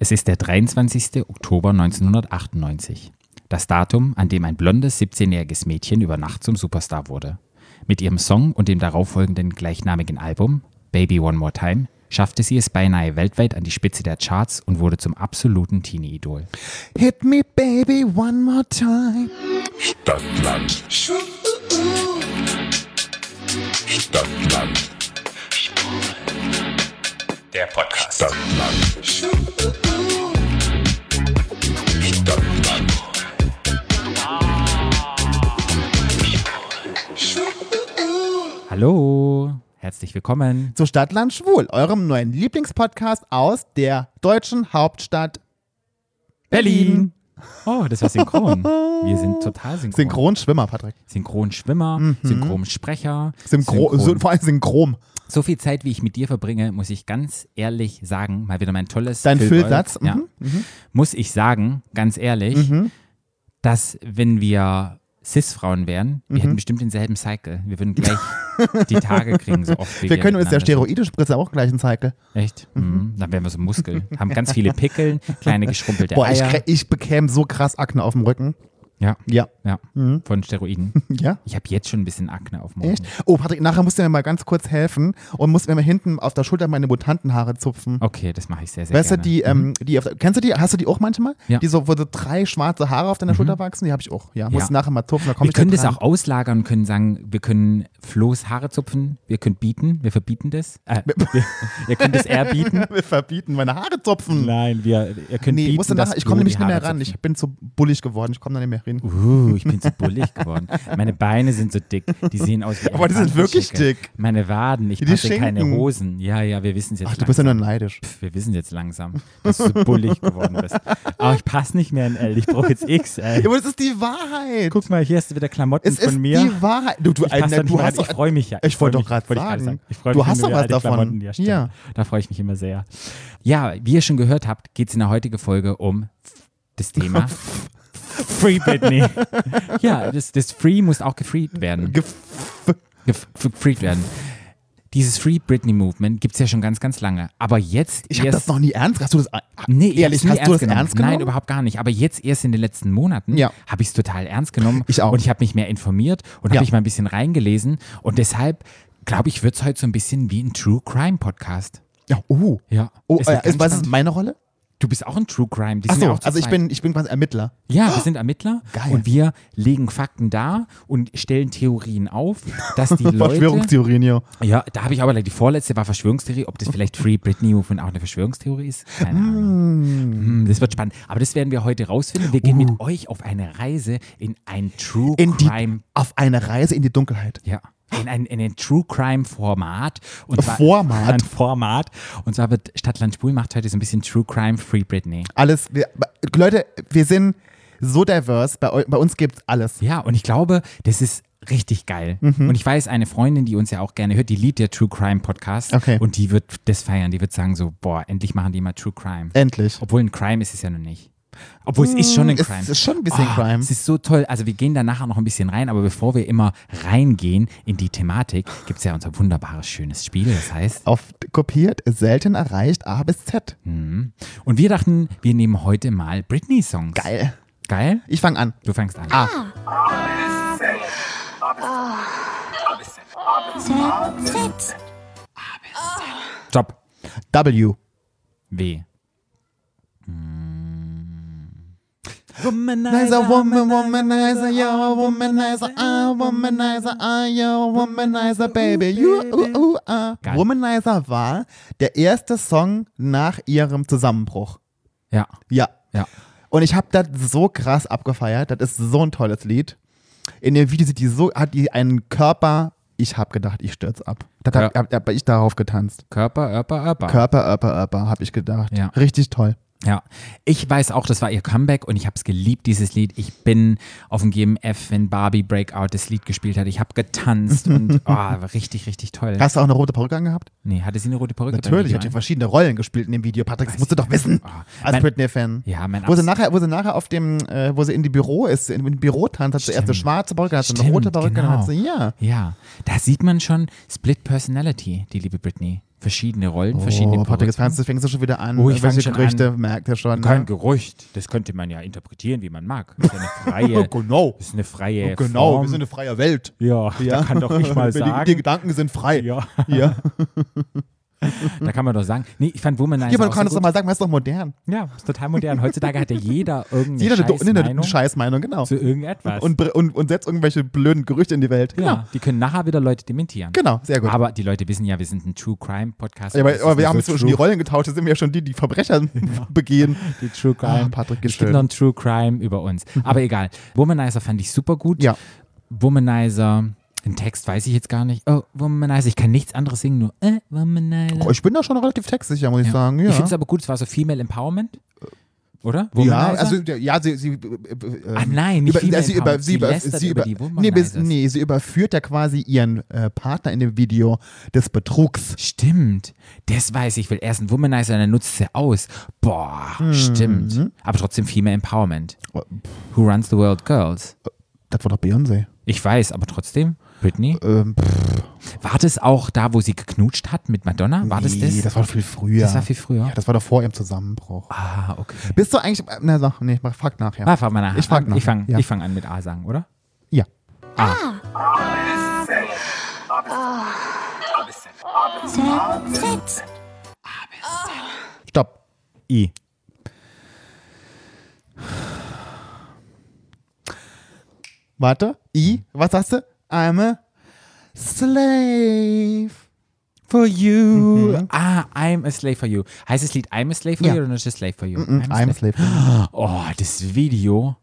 Es ist der 23. Oktober 1998. Das Datum, an dem ein blondes 17-jähriges Mädchen über Nacht zum Superstar wurde. Mit ihrem Song und dem darauffolgenden gleichnamigen Album, Baby One More Time, schaffte sie es beinahe weltweit an die Spitze der Charts und wurde zum absoluten Teenie-Idol. Hit me, baby, one more time. Stadtland. Stadtland. Der Podcast. Stadtland. Stadtland. Hallo, herzlich willkommen. Zu Stadtland Schwul, eurem neuen Lieblingspodcast aus der deutschen Hauptstadt Berlin. Oh, das war synchron. Wir sind total synchron. Synchronschwimmer, Patrick. Synchronschwimmer, Synchronsprecher. Synchro Synchron- vor allem synchrom. So viel Zeit, wie ich mit dir verbringe, muss ich ganz ehrlich sagen, mal wieder mein tolles Dein Füllsatz, Ja, mhm, muss ich sagen, ganz ehrlich, dass wenn wir Cis-Frauen wären, Mhm. wir hätten bestimmt denselben Cycle. Wir würden gleich die Tage kriegen, so oft wie Wir können uns der miteinander sind. Steroide spritzen auch gleich einen Cycle. Echt? Mhm. Dann wären wir so Muskeln. Haben ganz viele Pickeln, kleine geschrumpelte Boah, ich, Eier. krä- ich bekäme so krass Akne auf dem Rücken. Ja, Ja. ja. Mhm. Von Steroiden. Ja? Ich habe jetzt schon ein bisschen Akne auf Rücken. Echt? Oh, Patrick, nachher musst du mir mal ganz kurz helfen und musst mir mal hinten auf der Schulter meine Mutantenhaare zupfen. Okay, das mache ich sehr, sehr Weißt du, gerne. die, ähm, die auf, kennst du die, hast du die auch manchmal? Ja. Die so, wo so drei schwarze Haare auf deiner Schulter wachsen, die habe ich auch. Ja, musst Ja. du nachher mal komm wir ich da können das auch auslagern und können sagen, wir können Flo's Haare zupfen, wir können bieten, wir verbieten das. Äh, wir, ihr könnt es eher bieten. Wir verbieten meine Haare zupfen. Nein, wir, ihr könnt Nee, bieten, du nachher, ich komme nämlich nicht mehr ran. zupfen. Ich bin zu bullig geworden, ich komme da nicht mehr hin. Uh, ich bin zu bullig geworden. Meine Beine sind so dick. Die sehen aus wie Aber die sind wirklich dick. Meine Waden, ich Die passe keine. Hosen. Ja, ja, wir wissen es jetzt Ach, du bist ja langsam. nur neidisch. Pff, wir wissen jetzt langsam, dass du so bullig geworden bist. Aber ich passe nicht mehr in L. Ich brauche jetzt X, ey. Aber das ist die Wahrheit. Guck mal, hier hast du wieder Klamotten es ist von mir. die Wahrheit. Du, du, Ich, Alter, du hast ich freue mich ja. Ich freu wollte doch gerade ich gerade sagen. Ich freu Du mich, hast wenn doch was davon. Ja. Ja. Da freue ich mich immer sehr. Ja, wie ihr schon gehört habt, geht es in der heutigen Folge um das Thema Free Britney. ja, das, das Free muss auch gefreed werden. Gef Gef gefreed werden. Dieses Free Britney Movement gibt es ja schon ganz, ganz lange. Aber jetzt ich habe das noch nie ernst. Hast du das Nee, ich ehrlich? Hast du das genommen. ernst genommen? Nein, überhaupt gar nicht. Aber jetzt erst in den letzten Monaten Ja. habe ich es total ernst genommen. Ich auch. Und ich habe mich mehr informiert und Ja. habe mich mal ein bisschen reingelesen. Und deshalb, glaube ich, wird es heute so ein bisschen wie ein True Crime Podcast. Ja, uh. Ja. Oh, Es äh, ist, was ist meine Rolle? Du bist auch ein True Crime. Die sind Achso, ja also ich bin, ich bin quasi Ermittler. Ja, wir sind Ermittler Geil. und wir legen Fakten dar und stellen Theorien auf, dass die Leute. Verschwörungstheorien hier. Ja, da habe ich aber die vorletzte war Verschwörungstheorie, ob das vielleicht Free Britney Movement auch eine Verschwörungstheorie ist. Keine Ahnung. Hm, Das wird spannend. Aber das werden wir heute rausfinden. Wir gehen mit euch auf eine Reise in ein True In die, Crime. auf eine Reise in die Dunkelheit. Ja. In ein, in ein True Crime Format. Und zwar, Format? Ein Format. Und zwar wird Stadtland Spul macht heute so ein bisschen True Crime Free Britney. Alles, wir, Leute, wir sind so diverse. Bei, bei uns gibt's alles. Ja, und ich glaube, das ist richtig geil. Mhm. Und ich weiß, eine Freundin, die uns ja auch gerne hört, die liebt der True Crime Podcast. Okay. Und die wird das feiern. Die wird sagen so, boah, endlich machen die mal True Crime. Endlich. Obwohl ein Crime ist es ja noch nicht. Obwohl es ist schon ein Mm, es Crime. ist schon ein bisschen Ah, Crime. Es ist so toll. Also wir gehen da nachher noch ein bisschen rein, aber bevor wir immer reingehen in die Thematik, gibt es ja unser wunderbares, schönes Spiel. Das heißt, Auf kopiert, selten erreicht, A bis Z. und wir dachten, wir nehmen heute mal Britney-Songs. Geil. Geil? Ich fange an. Du fängst an. Ah. Stopp. W. W. Womanizer, woman, womanizer, yo, womanizer, ah, womanizer, ah, yo, womanizer, baby, you, uh, uh, ah. Womanizer war der erste Song nach ihrem Zusammenbruch. Ja, Ja. ja. Und ich habe das so krass abgefeiert. Das ist so ein tolles Lied. In dem Video sieht die so, hat die einen Körper. Ich habe gedacht, ich stürze ab. Das hab, Ja. hab, hab ich darauf getanzt. Körper, Örper, Örper. Körper, Örper, Örper, habe ich gedacht. Ja. Richtig toll. Ja, ich weiß auch, das war ihr Comeback und ich habe es geliebt, dieses Lied. Ich bin auf dem GMF, wenn Barbie Breakout das Lied gespielt hat. Ich habe getanzt und oh, war richtig, richtig toll. Hast du auch eine rote Perücke angehabt? Nee, hatte sie eine rote Perücke? Natürlich, hat ein? verschiedene Rollen gespielt in dem Video. Patrick, das musst du doch wissen. Ah, Als Britney-Fan. Ja, mein Wo sie nachher, wo sie nachher auf dem, äh, wo sie in die Büro ist, in, in Büro tanzt, hat sie erst eine schwarze Perücke, hat sie eine rote Perücke, genau. hat sie, ja. Ja, da sieht man schon Split Personality, die liebe Britney. Verschiedene Rollen, verschiedene Oh, Patrick, jetzt fängst du, schon wieder an. Oh, ich fang Welche schon Gerüchte an. merkt ihr schon. Kein Ne? Gerücht, das könnte man ja interpretieren, wie man mag. Das ist ja eine freie, genau. ist eine freie Genau, Form. wir sind eine freie Welt. ja, da kann doch nicht mal die, sagen. Die Gedanken sind frei. ja, Ja, da kann man doch sagen. Nee, ich fand Womanizer ja man kann so es doch mal sagen, man ist doch modern. Ja, ist total modern. Heutzutage hat ja jeder irgendeine Jeder hat eine, eine, Scheißmeinung eine Scheißmeinung, genau. zu irgendetwas. Und, und, und setzt irgendwelche blöden Gerüchte in die Welt. Genau. ja, die können nachher wieder Leute dementieren. Genau, sehr gut. Aber die Leute wissen ja, wir sind ein True Crime Podcast. Ja, aber, Das aber wir nicht haben so inzwischen die. Rollen getauscht, da sind wir ja schon die, die Verbrecher begehen. Die True Crime. Ah, Patrick, es gibt noch ein True Crime über uns. Aber egal. Womanizer fand ich super gut. Ja. Womanizer, den Text weiß ich jetzt gar nicht. Oh, Womanizer, ich kann nichts anderes singen, nur äh, Womanizer. Oh, ich bin da schon relativ textsicher, muss ich Ja. sagen. Ja. Ich finde es aber gut, es war so Female Empowerment. Oder? ja, Womanizer? also ja, ja sie, sie, äh, äh, Ah, nein, nicht über, Female äh, sie, über, sie, über, sie über über, die nee, bis, nee, sie überführt ja quasi ihren äh, Partner in dem Video des Betrugs. Stimmt. Das weiß ich, weil er ist ein Womanizer und er nutzt sie aus. Boah, Mhm. stimmt. Aber trotzdem Female Empowerment. Oh, Who runs the world, girls? Das war doch Beyoncé. Ich weiß, aber trotzdem. Britney? Ähm, War das auch da, wo sie geknutscht hat mit Madonna? War das nee, das? das war viel früher. Das war viel früher. ja, das war doch vor ihrem Zusammenbruch. ah, okay. Bist du eigentlich, äh, na, sag, nee, frag nachher. Ah, frag mal nach. Ich frag nach. Ich fange Ja. fang an mit A sagen, oder? Ja. Stopp. I. Warte. I. Was sagst du? I'm a slave. For you. Ah, I'm a slave for you. Heißt das Lied I'm a slave for Ja. you oder nur just slave for you? Mm, I'm a slave. Oh, das Video.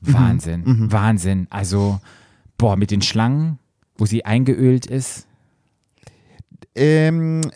Wahnsinn. Mhm. Wahnsinn. Also, boah, mit den Schlangen, wo sie eingeölt ist. Ähm,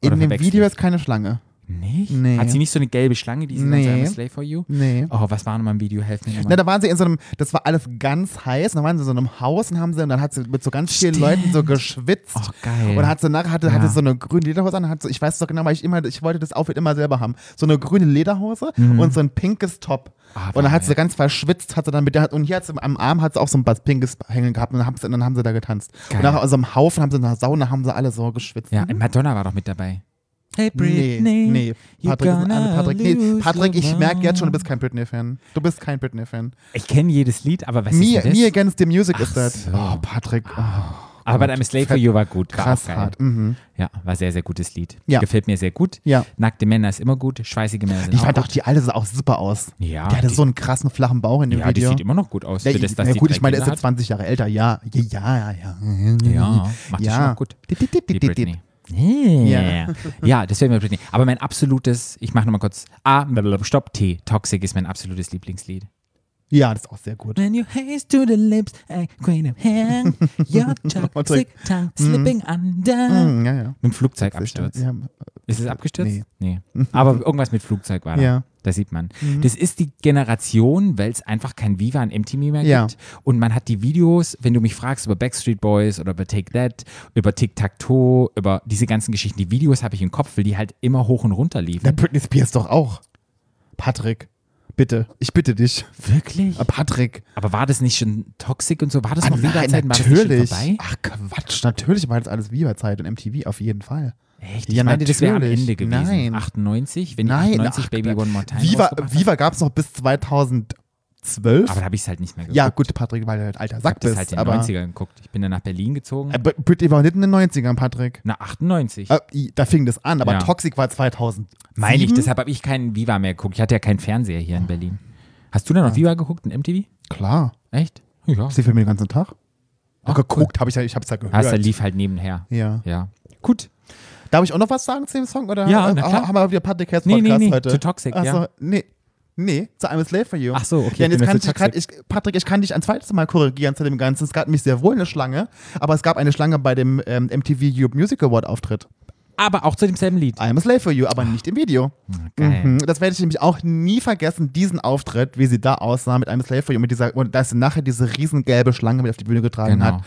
in dem Video ist keine Schlange. Nicht? Nee. Hat sie nicht so eine gelbe Schlange, die sie Nee. dann so slave for you? Nee. Oh, was war nochmal im Video? Helf mir Na, nochmal. da waren sie in so einem, das war alles ganz heiß, dann waren sie in so einem Haus und haben sie, und dann hat sie mit so ganz vielen Leuten so geschwitzt. Oh, geil. Und dann hat sie nachher, hatte, Ja. hatte so eine grüne Lederhose an, hat so, ich weiß doch genau, weil ich immer, ich wollte das Outfit immer selber haben. So eine grüne Lederhose und so ein pinkes Top. Mhm. Ah, und dann hat sie ganz verschwitzt, hat sie dann mit der, und hier hat sie am Arm hat sie auch so ein was pinkes hängen gehabt und dann haben sie, dann haben sie da getanzt. Geil. Und nach so einem Haufen haben sie in der Sauna, haben sie alle so geschwitzt. Ja, Madonna war doch mit dabei. Hey Nee, nee. you Patrick, ist ein Patrick, nee, Patrick ich merke jetzt schon, du bist kein Britney-Fan. Du bist kein Britney-Fan. Ich kenne jedes Lied, aber was Me, ist das? Me Against the Music Ach ist das. so. Oh, Patrick. Oh, aber bei I'm Slave for You war gut. War krass auch hart. Mhm. Ja, war sehr, sehr gutes Lied. Ja. Gefällt mir sehr gut. Ja. Nackte Männer ist immer gut. Schweißige Männer sind Ich auch fand gut. auch, die alte sah auch super aus. Ja, Die hatte die- so einen krassen flachen Bauch in dem ja, die Video. sieht immer noch gut aus. ja, für das, dass ja, die gut, ich meine, der ist jetzt 20 Jahre älter. Ja, ja, ja, ja. Ja, macht das Ja. schon gut. Dit, Die dit, dit. Britney. Yeah. Ja, das wäre mir Britney. Aber mein absolutes, ich mache nochmal kurz, A, Stopp, T, Toxic ist mein absolutes Lieblingslied. Ja, das ist auch sehr gut. When your hands to the lips and queen of hand, your toxic tongue slipping under. Mhm, ja, ja. Mit dem Flugzeugabsturz. Ja, Ist es abgestürzt? Nee. Nee. Aber irgendwas mit Flugzeug war da. Ja. Mhm. Da sieht man. Das ist die Generation, weil es einfach kein Viva und MTV mehr Ja. gibt. Und man hat die Videos, wenn du mich fragst über Backstreet Boys oder über Take That, über Tic-Tac-Toe, über diese ganzen Geschichten, die Videos habe ich im Kopf, weil die halt immer hoch und runter Der liefen. Britney Spears doch auch. Patrick, bitte, ich bitte dich. Wirklich? Äh, Patrick. Aber war das nicht schon toxic und so? War das Ah, noch nein, Viva-Zeiten? War das schon natürlich. vorbei? Ach Quatsch, natürlich war das alles Viva-Zeit und MTV auf jeden Fall. Echt? Ja, ich meinte, das wäre am. Ende gewesen. Nein. 98? Wenn Nein, die 98 ach, Baby One More Time Viva? Viva gab es noch bis 2012. Aber da habe ich es halt nicht mehr geguckt. ja, gut, Patrick, weil du halt alter Ich Sack habe das bist. halt in den aber 90ern geguckt. Ich bin dann nach Berlin gezogen. Äh, Britney war nicht in den 90ern, Patrick. Na, 98. Äh, da fing das an, aber Ja. Toxic war 2000. Meine ich, deshalb habe ich keinen Viva mehr geguckt. Ich hatte ja keinen Fernseher hier in Berlin. Hast du da noch Viva geguckt in MTV? Klar. Echt? Ja. Ich sehe Filme den ganzen Tag. Ach, geguckt, habe ich ja, ich habe es ja gehört. Hast, da lief halt nebenher. ja. Ja. Gut. Darf ich auch noch was sagen zu dem Song? Oder Ja, na klar. haben wir wieder Patrick Herz Nee, nee, Podcast nee, heute? zu Toxic, Ach so, ja. nee. Nee, zu I'm a Slave for You. Ach so, okay, bin jetzt kann ich, kann ich, Patrick, ich kann dich ein zweites Mal korrigieren zu dem Ganzen. Es gab nämlich sehr wohl eine Schlange, aber es gab eine Schlange bei dem ähm, MTV Europe Music Award Auftritt. Aber auch zu demselben Lied. I'm a Slave for You, aber nicht im Video. Geil. Mhm. Das werde ich nämlich auch nie vergessen, diesen Auftritt, wie sie da aussah mit I'm a Slave for You, mit dieser, und dass sie nachher diese riesengelbe Schlange mit auf die Bühne getragen Genau. hat.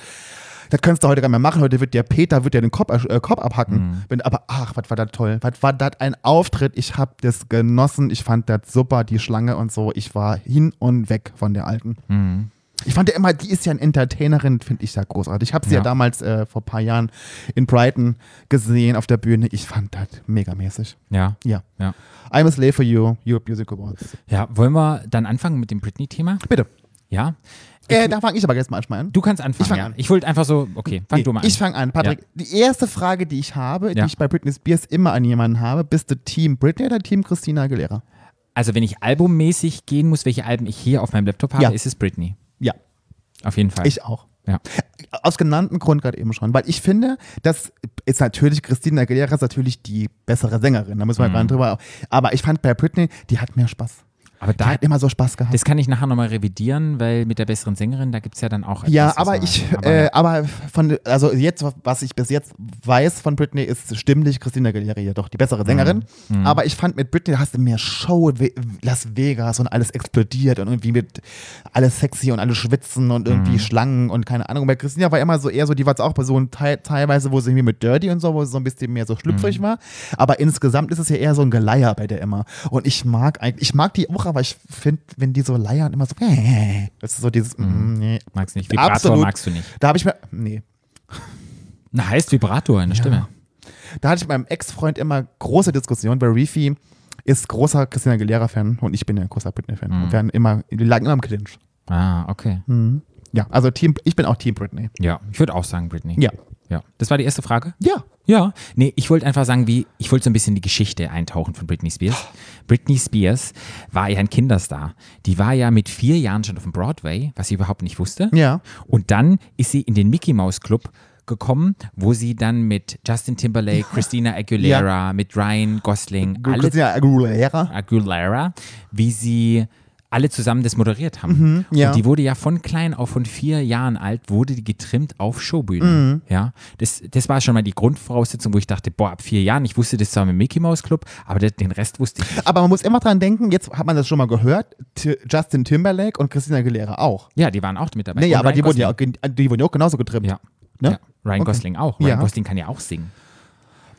Das könntest du heute gar nicht mehr machen. Heute wird der Peter wird dir den Kopf, äh, Kopf abhacken. Mhm. Wenn, aber ach, was war das toll. Was war das ein Auftritt. Ich habe das genossen. Ich fand das super, die Schlange und so. Ich war hin und weg von der alten. Mhm. Ich fand ja immer, die ist ja eine Entertainerin, finde ich ja großartig. Ich habe sie ja, Ja. damals äh, vor ein paar Jahren in Brighton gesehen auf der Bühne. Ich fand das megamäßig. Ja. Ja. Ja. I'm a Slave for You, Europe Music Awards. Ja, wollen wir dann anfangen mit dem Britney-Thema? Bitte. Ja. Äh, da fange ich aber jetzt mal erstmal an. Du kannst anfangen. Ich ja. an. Ich wollte einfach so, okay, fang Nee, du mal an. Ich fange an. Patrick, die erste Frage, die ich habe, die Ja. ich bei Britney Spears immer an jemanden habe, bist du Team Britney oder Team Christina Aguilera? also, wenn ich albummäßig gehen muss, welche Alben ich hier auf meinem Laptop habe, Ja. ist es Britney. Ja, Auf jeden Fall. ich auch. Ja. Aus genanntem Grund gerade eben schon, weil ich finde, das ist natürlich, Christina Aguilera ist natürlich die bessere Sängerin, da müssen wir Mhm. drüber. Aber ich fand bei Britney, die hat mehr Spaß. Aber da, hat immer so Spaß gehabt. das kann ich nachher nochmal revidieren, weil mit der besseren Sängerin, da gibt es ja dann auch. Ja, etwas, was aber ich, aber äh, ja. aber von, also jetzt, was ich bis jetzt weiß von Britney, ist stimmlich Christina Aguilera ja doch die bessere Sängerin. Mhm. Aber ich fand mit Britney, da hast du mehr Show, Las Vegas und alles explodiert und irgendwie mit alles sexy und alles schwitzen und irgendwie Mhm. Schlangen und keine Ahnung. Bei Christina war immer so eher so, die war jetzt auch bei so einem Teil, teilweise, wo sie irgendwie mit Dirty und so, wo sie so ein bisschen mehr so schlüpfrig Mhm. war. Aber insgesamt ist es ja eher so ein Geleier bei der immer. Und ich mag eigentlich, ich mag die auch, aber ich finde, wenn die so leiern, immer so, das ist so dieses, mm, nee. Magst nicht. Vibrator Absolut. magst du nicht. Da habe ich mir, nee, Na, heißt Vibrator in der Stimme. da hatte ich mit meinem Ex-Freund immer große Diskussionen, weil Reefy ist großer Christina Aguilera-Fan und ich bin ja ein großer Britney-Fan. Mhm. Und wir, hatten immer, lagen immer im Clinch. Ah, okay. Ja, also Team, ich bin auch Team Britney. Ja, ich würde auch sagen Britney. Ja. Ja. Das war die erste Frage? Ja. Ja, nee, ich wollte einfach sagen, wie, ich wollte so ein bisschen die Geschichte eintauchen von Britney Spears. Britney Spears war ja ein Kinderstar. Die war ja mit vier Jahren schon auf dem Broadway, was ich überhaupt nicht wusste. Ja. Und dann ist sie in den Mickey Mouse Club gekommen, wo sie dann mit Justin Timberlake, Christina Aguilera, mit Ryan Gosling, Christina Aguilera. Aguilera, wie sie alle zusammen das moderiert haben. Mhm, ja. Und die wurde ja von klein auf, von vier Jahren alt, wurde die getrimmt auf Mhm. Showbühnen. Ja, das, das war schon mal die Grundvoraussetzung, wo ich dachte, boah, ab vier Jahren, ich wusste das zwar mit Mickey Mouse Club, aber das, den Rest wusste ich nicht. Aber man muss immer dran denken, jetzt hat man das schon mal gehört, T Justin Timberlake und Christina Aguilera auch. Ja, die waren auch mit dabei. Nee, ja, aber Ryan die wurden ja, auch, die wurden ja auch genauso getrimmt. Ja. Ne? ja. Ryan Okay. Gosling auch. Ryan Ja. Gosling kann ja auch singen.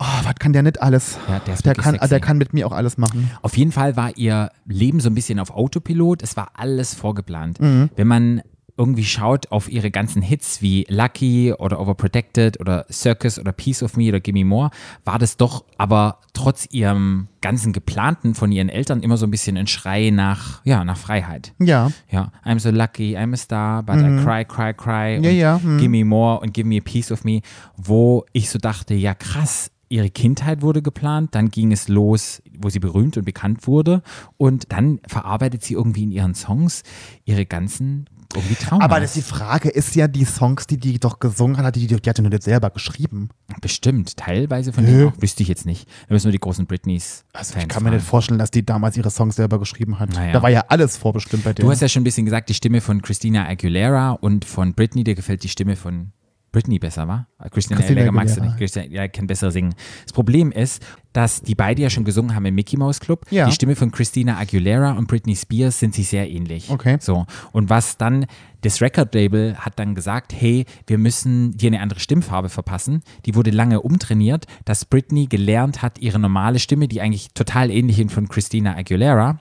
Oh, was kann der nicht alles? Ja, der der, kann, sexy. der kann mit mir auch alles machen. Auf jeden Fall war ihr Leben so ein bisschen auf Autopilot. Es war alles vorgeplant. Mhm. Wenn man irgendwie schaut auf ihre ganzen Hits wie Lucky oder Overprotected oder Circus oder Piece of Me oder Gimme More, war das doch aber trotz ihrem ganzen Geplanten von ihren Eltern immer so ein bisschen ein Schrei nach, ja, nach Freiheit. Ja. Ja, I'm so lucky, I'm a star, but I cry, cry, cry. Mhm. Ja, und ja, mhm. Give me more und give me a piece of me, wo ich so dachte, ja krass, ihre Kindheit wurde geplant, dann ging es los, wo sie berühmt und bekannt wurde und dann verarbeitet sie irgendwie in ihren Songs ihre ganzen irgendwie Trauma. Aber das, die Frage ist ja, die Songs, die die doch gesungen hat, die, die, die hat ja nur nicht selber geschrieben. Bestimmt, teilweise von denen auch, wüsste ich jetzt nicht. Da müssen wir die großen Britneys Also Fans ich kann mir nicht vorstellen, dass die damals ihre Songs selber geschrieben hat. Naja. Da war ja alles vorbestimmt bei denen. Du hast ja schon ein bisschen gesagt, die Stimme von Christina Aguilera und von Britney, dir gefällt die Stimme von Britney besser, wa? Christina, Aguilera magst du Aguilera. nicht. Christina ja, kann besser singen. Das Problem ist, dass die beide ja schon gesungen haben im Mickey Mouse Club. Ja. Die Stimme von Christina Aguilera und Britney Spears sind sich sehr ähnlich. Okay. So. Und was dann, das Record-Label hat dann gesagt, hey, wir müssen dir eine andere Stimmfarbe verpassen. Die wurde lange umtrainiert, dass Britney gelernt hat, ihre normale Stimme, die eigentlich total ähnlich ist von Christina Aguilera,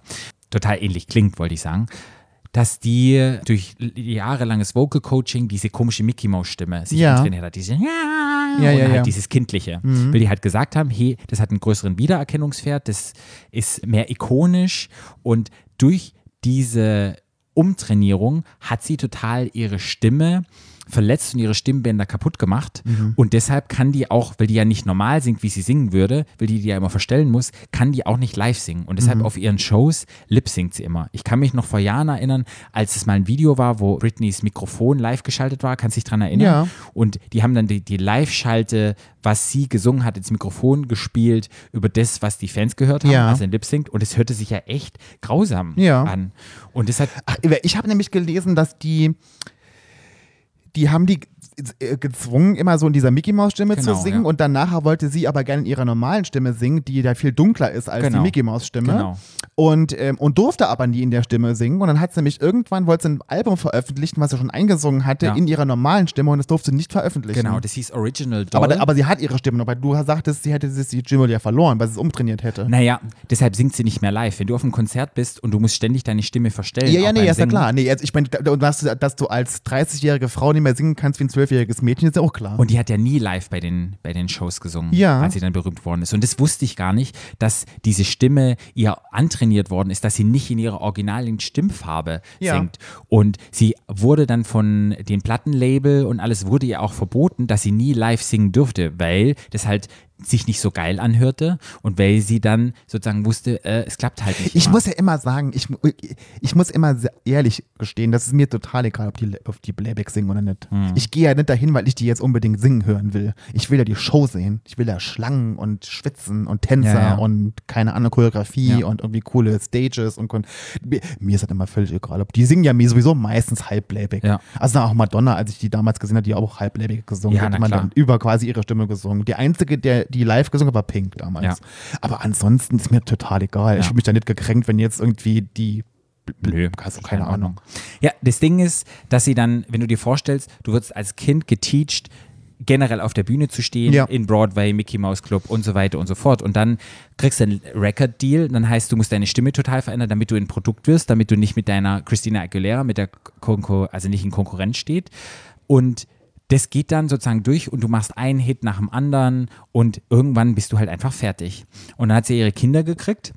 total ähnlich klingt, wollte ich sagen, dass die durch jahrelanges Vocal Coaching diese komische Mickey Mouse Stimme sich Ja. antrainiert hat. Diese ja, Ja, und ja, halt ja. dieses Kindliche. Weil die halt gesagt haben, hey, das hat einen größeren Wiedererkennungswert, das ist mehr ikonisch und durch diese Umtrainierung hat sie total ihre Stimme verletzt und ihre Stimmbänder kaputt gemacht. Und deshalb kann die auch, weil die ja nicht normal singt, wie sie singen würde, weil die die ja immer verstellen muss, kann die auch nicht live singen. Und deshalb auf ihren Shows lip singt sie immer. Ich kann mich noch vor Jahren erinnern, als es mal ein Video war, wo Britneys Mikrofon live geschaltet war, kannst du dich dran erinnern? Ja. Und die haben dann die, die Live-Schalte, was sie gesungen hat, ins Mikrofon gespielt, über das, was die Fans gehört haben, Ja. also in Lip Sync. Und es hörte sich ja echt grausam Ja. an. Und das hat, Ach, ich habe nämlich gelesen, dass die die haben die gezwungen, immer so in dieser Mickey Maus Stimme Genau, zu singen ja. und dann nachher wollte sie aber gerne in ihrer normalen Stimme singen, die da viel dunkler ist als Genau. die Mickey Maus Stimme. Genau. Und, ähm, und durfte aber nie in der Stimme singen. Und dann hat sie nämlich irgendwann, wollte sie ein Album veröffentlichen, was sie schon eingesungen hatte, Ja. in ihrer normalen Stimme und das durfte sie nicht veröffentlichen. Genau, das hieß Original Doll. aber, aber sie hat ihre Stimme noch, weil du sagtest, sie hätte die Stimme ja verloren, weil sie es umtrainiert hätte. naja, deshalb singt sie nicht mehr live. Wenn du auf einem Konzert bist und du musst ständig deine Stimme verstellen. Ja, ja, nee, beim ist ja klar. Nee, also ich meine, da- dass, du- dass du als 30-jährige Frau nicht mehr singen kannst wie ein 12-jähriges Mädchen, ist ja auch klar. Und die hat ja nie live bei den, bei den Shows gesungen, Ja. als sie dann berühmt worden ist. Und das wusste ich gar nicht, dass diese Stimme ihr antrainiert worden ist, dass sie nicht in ihrer originalen Stimmfarbe Ja. singt. Und sie wurde dann von den Plattenlabel und alles wurde ihr auch verboten, dass sie nie live singen dürfte, weil das halt sich nicht so geil anhörte und weil sie dann sozusagen wusste, äh, es klappt halt nicht. Ich immer. muss ja immer sagen, ich, ich muss immer ehrlich gestehen, das ist mir total egal, ob die, ob die Playback singen oder nicht. Hm. Ich gehe ja nicht dahin, weil ich die jetzt unbedingt singen hören will. Ich will ja die Show sehen. Ich will ja Schlangen und Schwitzen und Tänzer Ja, ja. und keine andere Choreografie Ja. und irgendwie coole Stages und mir, ist das immer völlig egal. Ob die singen ja mir sowieso meistens halb Playback. Also auch Madonna, als ich die damals gesehen habe, die auch halb Playback gesungen Ja, hat, na man dann über quasi ihre Stimme gesungen. Die einzige, der die live gesungen hat, war Pink damals. Ja. Aber ansonsten ist mir total egal. Ich Ja. fühle mich da nicht gekränkt, wenn jetzt irgendwie die. Nö, Also, keine Ahnung. Ja, das Ding ist, dass sie dann, wenn du dir vorstellst, du wirst als Kind geteacht, generell auf der Bühne zu stehen, Ja. in Broadway, Mickey Mouse Club und so weiter und so fort. Und dann kriegst du einen Record-Deal, dann heißt, du musst deine Stimme total verändern, damit du ein Produkt wirst, damit du nicht mit deiner Christina Aguilera, mit der Konkur also nicht in Konkurrenz steht. Und das geht dann sozusagen durch und du machst einen Hit nach dem anderen und irgendwann bist du halt einfach fertig. Und dann hat sie ihre Kinder gekriegt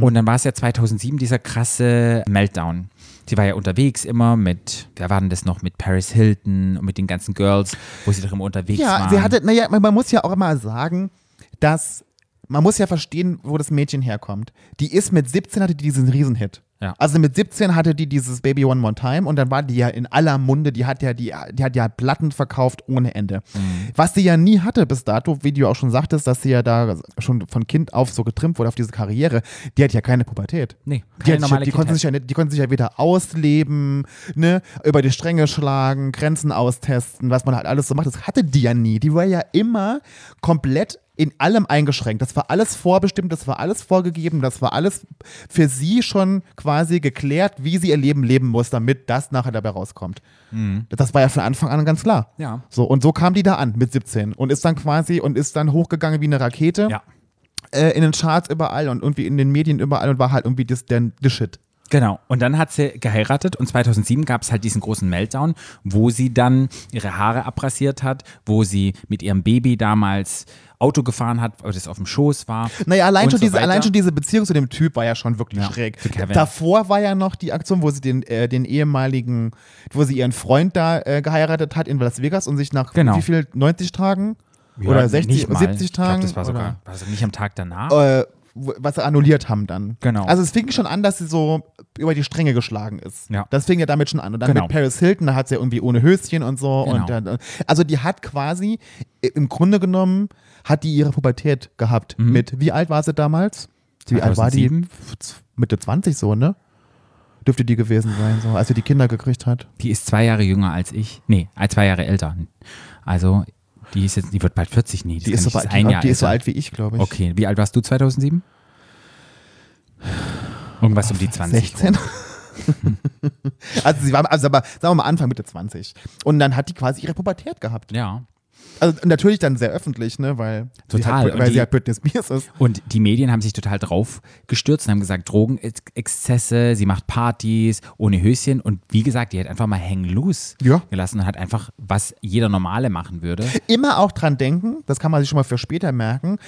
und dann war es ja 2007 dieser krasse Meltdown. Sie war ja unterwegs immer mit, wer war denn das noch, mit Paris Hilton und mit den ganzen Girls, wo sie doch immer unterwegs Ja, waren. sie hatte, naja, man, man muss ja auch immer sagen, dass man muss ja verstehen, wo das Mädchen herkommt. Die ist mit 17 hatte die diesen Riesenhit. Ja. Also mit 17 hatte die dieses Baby One More Time und dann war die ja in aller Munde, die hat ja die, die hat ja Platten verkauft ohne Ende. Mhm. Was sie ja nie hatte bis dato, wie du auch schon sagtest, dass sie ja da schon von Kind auf so getrimmt wurde auf diese Karriere, die hat ja keine Pubertät. Nee, Die, keine hat, normale die, konnten sich ja die konnten sich ja wieder ausleben, ne, über die Stränge schlagen, Grenzen austesten, was man halt alles so macht. Das hatte die ja nie. Die war ja immer komplett in allem eingeschränkt. Das war alles vorbestimmt, das war alles vorgegeben, das war alles für sie schon quasi geklärt, wie sie ihr Leben leben muss, damit das nachher dabei rauskommt. Das war ja von Anfang an ganz klar. Mhm. Ja. So, und so kam die da an mit 17 und ist dann quasi und ist dann hochgegangen wie eine Rakete Ja. äh, in den Charts überall und irgendwie in den Medien überall und war halt irgendwie das, der, der Shit. Genau. Und dann hat sie geheiratet und 2007 gab es halt diesen großen Meltdown, wo sie dann ihre Haare abrasiert hat, wo sie mit ihrem Baby damals Auto gefahren hat, weil das auf dem Schoß war. Naja, allein schon, so diese, weiter. allein schon diese Beziehung zu dem Typ war ja schon wirklich Ja, schräg. Davor war ja noch die Aktion, wo sie den, äh, den ehemaligen, wo sie ihren Freund da äh, geheiratet hat in Las Vegas und sich nach Genau. wie viel, 90 Tagen? Ja, oder nicht 60, mal. 70 Ich glaub, Tagen? das war sogar war das nicht am Tag danach. äh, was sie annulliert haben dann. Genau. Also es fing schon an, dass sie so über die Stränge geschlagen ist. Ja. Das fing ja damit schon an. Und dann Genau. mit Paris Hilton, da hat sie ja irgendwie ohne Höschen und so. Genau. Und dann, also die hat quasi, äh, im Grunde genommen, hat die ihre Pubertät gehabt. Mhm. Mit, wie alt war sie damals? Wie alt war die? 2007? Mitte 20 so, ne? Dürfte die gewesen sein, so, als sie die Kinder gekriegt hat. Die ist zwei Jahre jünger als ich. Nee, äh, zwei Jahre älter. Also, die ist jetzt, die wird bald 40. Nee, Die ist, das alt- ein die, Jahr die ist so alt wie ich, glaube ich. Okay, wie alt warst du 2007? Irgendwas um die 20. 16? also sie war, also aber sagen wir mal Anfang Mitte 20. Und dann hat die quasi ihre Pubertät gehabt. Ja. Also natürlich dann sehr öffentlich, ne, weil Total. sie halt, Und weil die- sie halt Britney Spears ist. Und die Medien haben sich total drauf gestürzt und haben gesagt, Drogenexzesse, sie macht Partys ohne Höschen und wie gesagt, die hat einfach mal hängen loose Ja. gelassen und hat einfach, was jeder Normale machen würde. Immer auch dran denken, das kann man sich schon mal für später merken.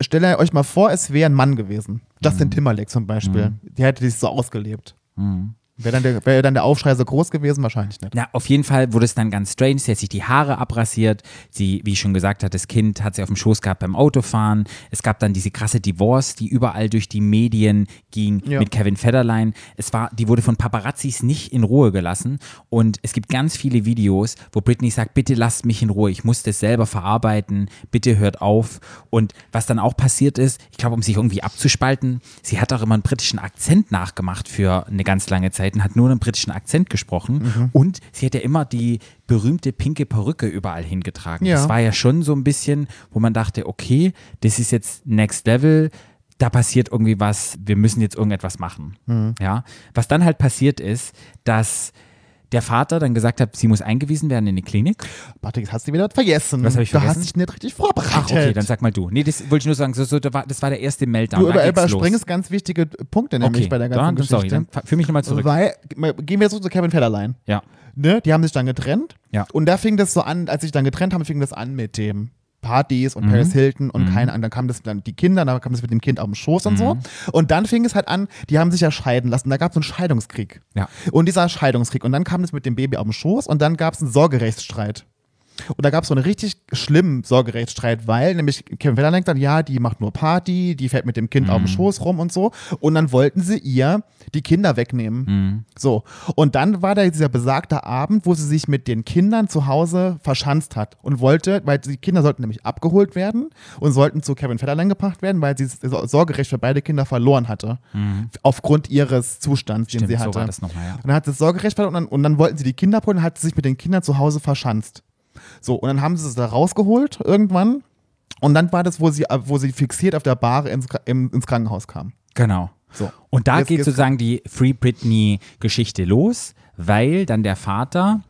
Stellt euch mal vor, es wäre ein Mann gewesen. Justin Mhm. Timberlake zum Beispiel. Der hätte sich so ausgelebt. Wäre dann, der, wär dann der Aufschrei so groß gewesen? Wahrscheinlich nicht. Na, auf jeden Fall wurde es dann ganz strange. Sie hat sich die Haare abrasiert. Sie, wie ich schon gesagt habe, das Kind hat sie auf dem Schoß gehabt beim Autofahren. Es gab dann diese krasse Divorce, die überall durch die Medien ging Ja. mit Kevin Federline. Es war, die wurde von Paparazzis nicht in Ruhe gelassen. Und es gibt ganz viele Videos, wo Britney sagt, bitte lasst mich in Ruhe. Ich muss das selber verarbeiten. Bitte hört auf. Und was dann auch passiert ist, ich glaube, um sich irgendwie abzuspalten, sie hat auch immer einen britischen Akzent nachgemacht für eine ganz lange Zeit. Dreharbeiten hat nur einen britischen Akzent gesprochen Mhm. und sie hat ja immer die berühmte pinke Perücke überall hingetragen. Ja. Das war ja schon so ein bisschen, wo man dachte, okay, das ist jetzt Next Level. Da passiert irgendwie was, wir müssen jetzt irgendetwas machen. Mhm. Ja. Was dann halt passiert ist, dass der Vater dann gesagt hat, sie muss eingewiesen werden in die Klinik. Jetzt hast du wieder was vergessen. Was hab ich Du vergessen? hast dich nicht richtig vorbereitet. Ach, okay, dann sag mal du. Nee, das wollte ich nur sagen, so, so, das, war, der erste Meltdown. Du über, überspringst ganz wichtige Punkte nämlich okay, bei der ganzen dann, Geschichte. sorry, dann führ mich nochmal zurück. Weil, gehen wir zurück zu Kevin Federline. Ja. Ne? Die haben sich dann getrennt. Ja. Und da fing das so an, als sie sich dann getrennt haben, fing das an mit dem Partys Mhm. und Paris Hilton und keine Ahnung. Dann kam das dann die Kinder, dann kam das mit dem Kind auf dem Schoß und Mhm. so. Und dann fing es halt an, die haben sich ja scheiden lassen. Da gab es einen Scheidungskrieg. Ja. Und dieser Scheidungskrieg. Und dann kam es mit dem Baby auf dem Schoß und dann gab es einen Sorgerechtsstreit. Und da gab es so einen richtig schlimmen Sorgerechtsstreit, weil nämlich Kevin denkt dann, ja, die macht nur Party, die fährt mit dem Kind auf dem Schoß rum und so. Und dann wollten sie ihr die Kinder wegnehmen. So. Und dann war da dieser besagte Abend, wo sie sich mit den Kindern zu Hause verschanzt hat und wollte, weil die Kinder sollten nämlich abgeholt werden und sollten zu Kevin Federline gebracht werden, weil sie das Sorgerecht für beide Kinder verloren hatte. Aufgrund ihres Zustands, den Stimmt, sie so hatte. war das nochmal, ja. Und dann hat sie das Sorgerecht verloren und dann, und dann wollten sie die Kinder abholen und hat sie sich mit den Kindern zu Hause verschanzt. So, und dann haben sie es da rausgeholt irgendwann. Und dann war das, wo sie, wo sie fixiert auf der Bar ins, ins Krankenhaus kam. Genau. So. Und da Jetzt geht geht's- sozusagen die Free Britney-Geschichte los, weil dann der Vater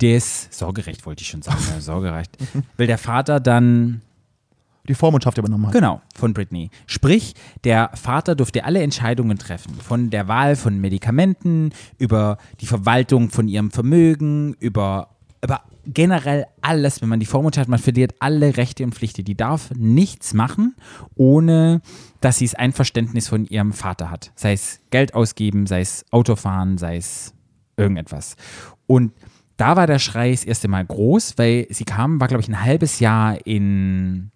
des Sorgerecht wollte ich schon sagen, ja, Sorgerecht, weil der Vater dann Die Vormundschaft übernommen hat. Genau, von Britney. Sprich, der Vater durfte alle Entscheidungen treffen. Von der Wahl von Medikamenten, über die Verwaltung von ihrem Vermögen, über, über generell alles. Wenn man die Vormundschaft hat, man verliert alle Rechte und Pflichten. Die darf nichts machen, ohne dass sie das Einverständnis von ihrem Vater hat. Sei es Geld ausgeben, sei es Autofahren, sei es irgendetwas. Und da war der Schrei das erste Mal groß, weil sie kam, war glaube ich ein halbes Jahr in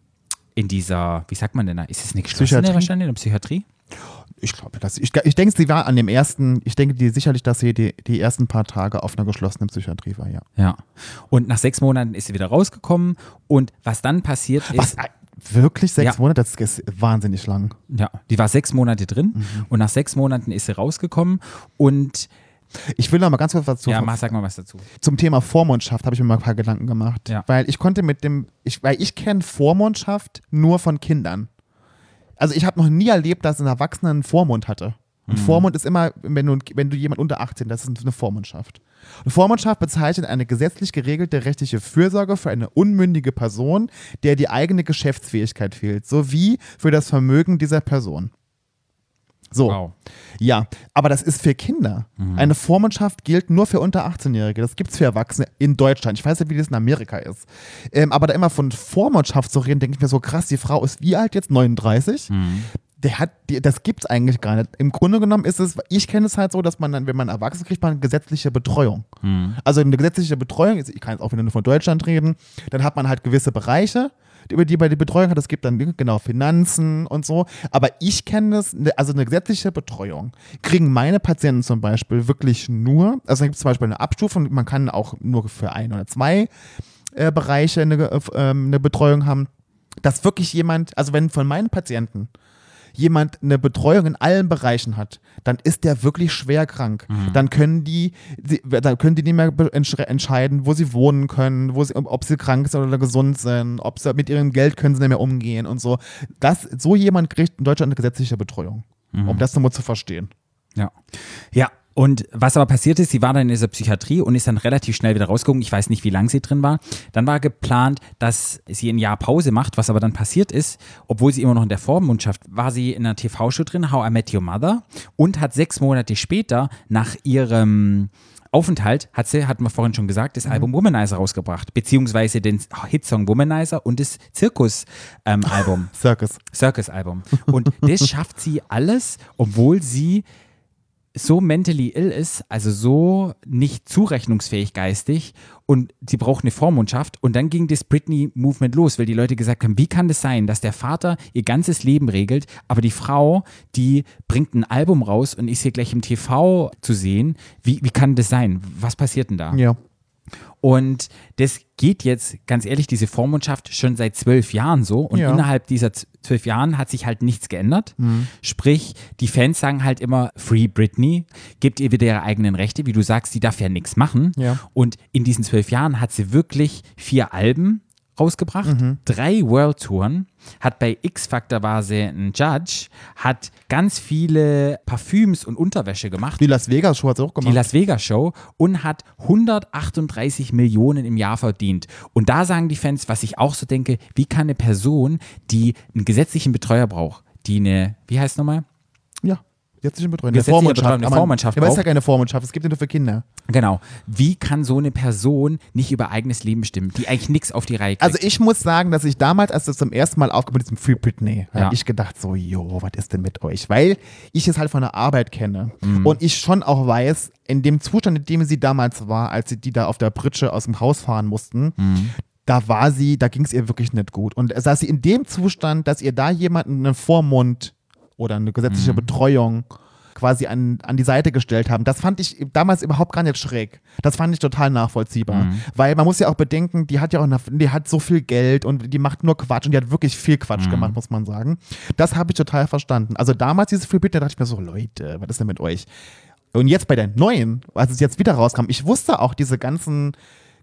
in dieser, wie sagt man denn da? Ist es eine geschlossene Psychiatrie? wahrscheinlich in der Psychiatrie? Ich glaube, dass ich, ich denke, sie war an dem ersten, ich denke die, sicherlich, dass sie die, die ersten paar Tage auf einer geschlossenen Psychiatrie war, ja. Ja. Und nach sechs Monaten ist sie wieder rausgekommen. Und was dann passiert ist, Was? äh, Wirklich sechs Ja. Monate? Das ist wahnsinnig lang. ja, die war sechs Monate drin Mhm. und nach sechs Monaten ist sie rausgekommen. Und Ich will noch mal ganz kurz was zu, ja, mach, sag mal was dazu. zum Thema Vormundschaft habe ich mir mal ein paar Gedanken gemacht. Ja. Weil ich konnte mit dem, ich, weil ich kenne Vormundschaft nur von Kindern. Also ich habe noch nie erlebt, dass ein Erwachsener einen Vormund hatte. Ein Vormund ist immer, wenn du, wenn du jemand unter 18, das ist eine Vormundschaft. Eine Vormundschaft bezeichnet eine gesetzlich geregelte rechtliche Fürsorge für eine unmündige Person, der die eigene Geschäftsfähigkeit fehlt, sowie für das Vermögen dieser Person. So. Wow. Ja, aber das ist für Kinder. Eine Vormundschaft gilt nur für unter 18-Jährige. Das gibt es für Erwachsene in Deutschland. Ich weiß nicht, wie das in Amerika ist. Ähm, aber da immer von Vormundschaft zu reden, denke ich mir so krass, die Frau ist wie alt jetzt? 39? Der hat, die, das gibt's eigentlich gar nicht. Im Grunde genommen ist es, ich kenne es halt so, dass man dann, wenn man erwachsen ist, kriegt man gesetzliche Betreuung. Also eine gesetzliche Betreuung, ich kann jetzt auch wieder nur von Deutschland reden, dann hat man halt gewisse Bereiche, über die man die Betreuung hat. Es gibt dann genau Finanzen und so. Aber ich kenne das, ne- also eine gesetzliche Betreuung kriegen meine Patienten zum Beispiel wirklich nur, also da gibt es zum Beispiel eine Abstufung, man kann auch nur für ein oder zwei äh, Bereiche eine, äh, ähm, eine Betreuung haben, dass wirklich jemand, also wenn von meinen Patienten jemand eine Betreuung in allen Bereichen hat, dann ist der wirklich schwer krank. Dann können die, sie, dann können die nicht mehr entscheiden, wo sie wohnen können, wo sie, ob sie krank sind oder gesund sind, ob sie mit ihrem Geld können sie nicht mehr umgehen und so. Das, so jemand kriegt in Deutschland eine gesetzliche Betreuung. Um das nochmal zu verstehen. Ja. Ja. Und was aber passiert ist, sie war dann in dieser Psychiatrie und ist dann relativ schnell wieder rausgegangen. Ich weiß nicht, wie lange sie drin war. Dann war geplant, dass sie ein Jahr Pause macht. Was aber dann passiert ist, obwohl sie immer noch in der Vormundschaft war, sie in einer TV-Show drin, How I Met Your Mother, und hat sechs Monate später nach ihrem Aufenthalt hat sie, hatten wir vorhin schon gesagt, das Album Womanizer rausgebracht, beziehungsweise den Hitsong Womanizer und das Zirkus-Album. Circus. Circus-Album. Und das schafft sie alles, obwohl sie so mentally ill ist, also so nicht zurechnungsfähig geistig und sie braucht eine Vormundschaft und dann ging das Britney-Movement los, weil die Leute gesagt haben, wie kann das sein, dass der Vater ihr ganzes Leben regelt, aber die Frau, die bringt ein Album raus und ist hier gleich im TV zu sehen, wie, wie kann das sein? Was passiert denn da? Ja. Und das geht jetzt, ganz ehrlich, diese Vormundschaft schon seit zwölf Jahren so. Und Ja. innerhalb dieser zwölf Jahren hat sich halt nichts geändert. Mhm. Sprich, die Fans sagen halt immer, Free Britney, gebt ihr wieder ihre eigenen Rechte. Wie du sagst, die darf ja nichts machen. Ja. Und in diesen zwölf Jahren hat sie wirklich vier Alben rausgebracht, Mhm. drei World Touren, hat bei X Factor war sie ein Judge, hat ganz viele Parfüms und Unterwäsche gemacht. Die Las Vegas Show hat sie auch die gemacht. Las Vegas Show und hat 138 Millionen im Jahr verdient. Und da sagen die Fans, was ich auch so denke, wie kann eine Person, die einen gesetzlichen Betreuer braucht, die eine, wie heißt nochmal? ja. Jetzt nicht Betreuung. Gesetzliche Vormundschaft. Betreuung, eine Vormundschaft Aber es ist ja keine Vormundschaft, es gibt ja nur für Kinder. Genau. Wie kann so eine Person nicht über eigenes Leben bestimmen, die eigentlich nichts auf die Reihe kriegt? Also ich muss sagen, dass ich damals, als das zum ersten Mal aufgekommen ist mit diesem Free Britney, Ja. habe ich gedacht so, jo, was ist denn mit euch? Weil ich es halt von der Arbeit kenne Mhm. und ich schon auch weiß, in dem Zustand, in dem sie damals war, als sie die da auf der Pritsche aus dem Haus fahren mussten, Mhm. da war sie, da ging es ihr wirklich nicht gut. Und saß sie in dem Zustand, dass ihr da jemanden einen Vormund oder eine gesetzliche Betreuung quasi an, an die Seite gestellt haben. Das fand ich damals überhaupt gar nicht schräg. Das fand ich total nachvollziehbar. Weil man muss ja auch bedenken, die hat ja auch eine, die hat so viel Geld und die macht nur Quatsch und die hat wirklich viel Quatsch gemacht, muss man sagen. Das habe ich total verstanden. Also damals dieses Free Britney, da dachte ich mir so, Leute, was ist denn mit euch? Und jetzt bei der neuen, als es jetzt wieder rauskam, ich wusste auch diese ganzen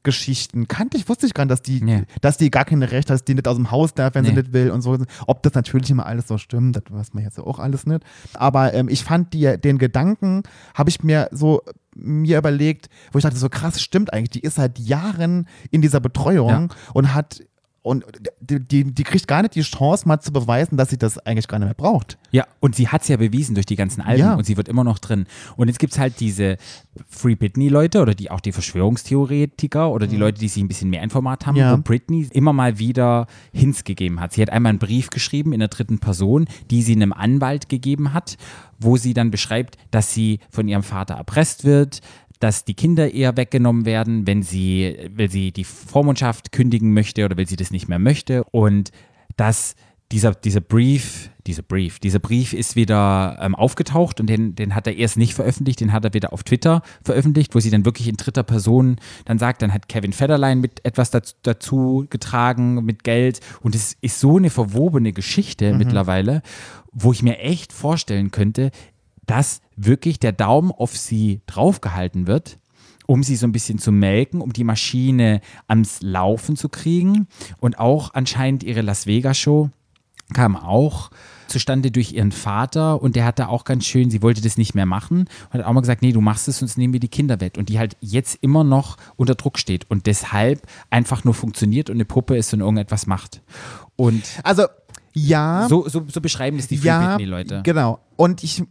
Geschichten, kannte ich, wusste ich gar nicht, dass die, Nee. dass die gar keine Rechte hat, dass die nicht aus dem Haus darf, wenn sie Nee. nicht will und so. Ob das natürlich immer alles so stimmt, das weiß man jetzt auch alles nicht. Aber ähm, ich fand die, den Gedanken, habe ich mir so mir überlegt, wo ich dachte, so krass, stimmt eigentlich, die ist seit Jahren in dieser Betreuung Ja. und hat und die, die, die kriegt gar nicht die Chance, mal zu beweisen, dass sie das eigentlich gar nicht mehr braucht. Ja, und sie hat es ja bewiesen durch die ganzen Alben Ja. und sie wird immer noch drin. Und jetzt gibt es halt diese Free Britney-Leute oder die auch die Verschwörungstheoretiker oder die Leute, die sich ein bisschen mehr Informat haben, Mhm. Ja. wo Britney immer mal wieder Hints gegeben hat. Sie hat einmal einen Brief geschrieben in der dritten Person, die sie einem Anwalt gegeben hat, wo sie dann beschreibt, dass sie von ihrem Vater erpresst wird, dass die Kinder eher weggenommen werden, wenn sie, weil sie die Vormundschaft kündigen möchte oder weil sie das nicht mehr möchte. Und dass dieser, dieser Brief, dieser Brief, dieser Brief ist wieder ähm, aufgetaucht und den, den hat er erst nicht veröffentlicht, den hat er wieder auf Twitter veröffentlicht, wo sie dann wirklich in dritter Person dann sagt, dann hat Kevin Federline mit etwas dazu, dazu getragen, mit Geld und es ist so eine verwobene Geschichte mittlerweile, wo ich mir echt vorstellen könnte, dass wirklich der Daumen auf sie draufgehalten wird, um sie so ein bisschen zu melken, um die Maschine ans Laufen zu kriegen. Und auch anscheinend ihre Las Vegas Show kam auch zustande durch ihren Vater und der hatte auch ganz schön, sie wollte das nicht mehr machen und hat auch mal gesagt, nee, du machst es, sonst nehmen wir die Kinder weg. Und die halt jetzt immer noch unter Druck steht und deshalb einfach nur funktioniert und eine Puppe ist und irgendetwas macht. Und Also, ja. so, so, so beschreiben es die Free ja, Britney-Leute. Genau. Und ich,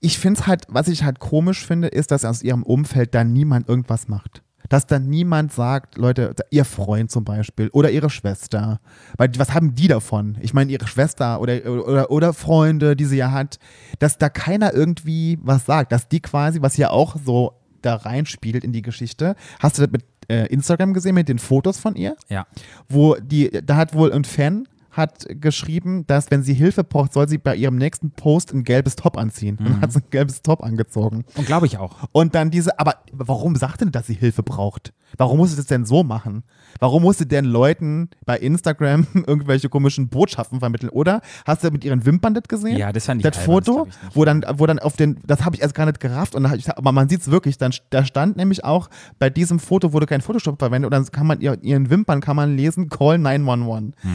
ich finde es halt, was ich halt komisch finde, ist, dass aus ihrem Umfeld da niemand irgendwas macht. Dass da niemand sagt, Leute, ihr Freund zum Beispiel oder ihre Schwester. Weil was haben die davon? Ich meine, ihre Schwester oder, oder, oder Freunde, die sie ja hat, dass da keiner irgendwie was sagt. Dass die quasi, was ja auch so da reinspielt in die Geschichte. Hast du das mit äh, Instagram gesehen, mit den Fotos von ihr? Ja. wo die, da hat wohl ein Fan hat geschrieben, dass wenn sie Hilfe braucht, soll sie bei ihrem nächsten Post ein gelbes Top anziehen. Und dann hat sie ein gelbes Top angezogen. Und glaube ich auch. Und dann diese, aber warum sagt denn, dass sie Hilfe braucht? Warum muss sie das denn so machen? Warum muss sie denn Leuten bei Instagram irgendwelche komischen Botschaften vermitteln? Oder hast du mit ihren Wimpern das gesehen? Ja, das fand ich Das albern, das Foto, nicht. wo dann, wo dann auf den, das habe ich erst gar nicht gerafft, und ich, aber man sieht es wirklich, dann, da stand nämlich auch, bei diesem Foto wurde kein Photoshop verwendet und dann kann man ihr, ihren Wimpern kann man lesen, call 911. Äh,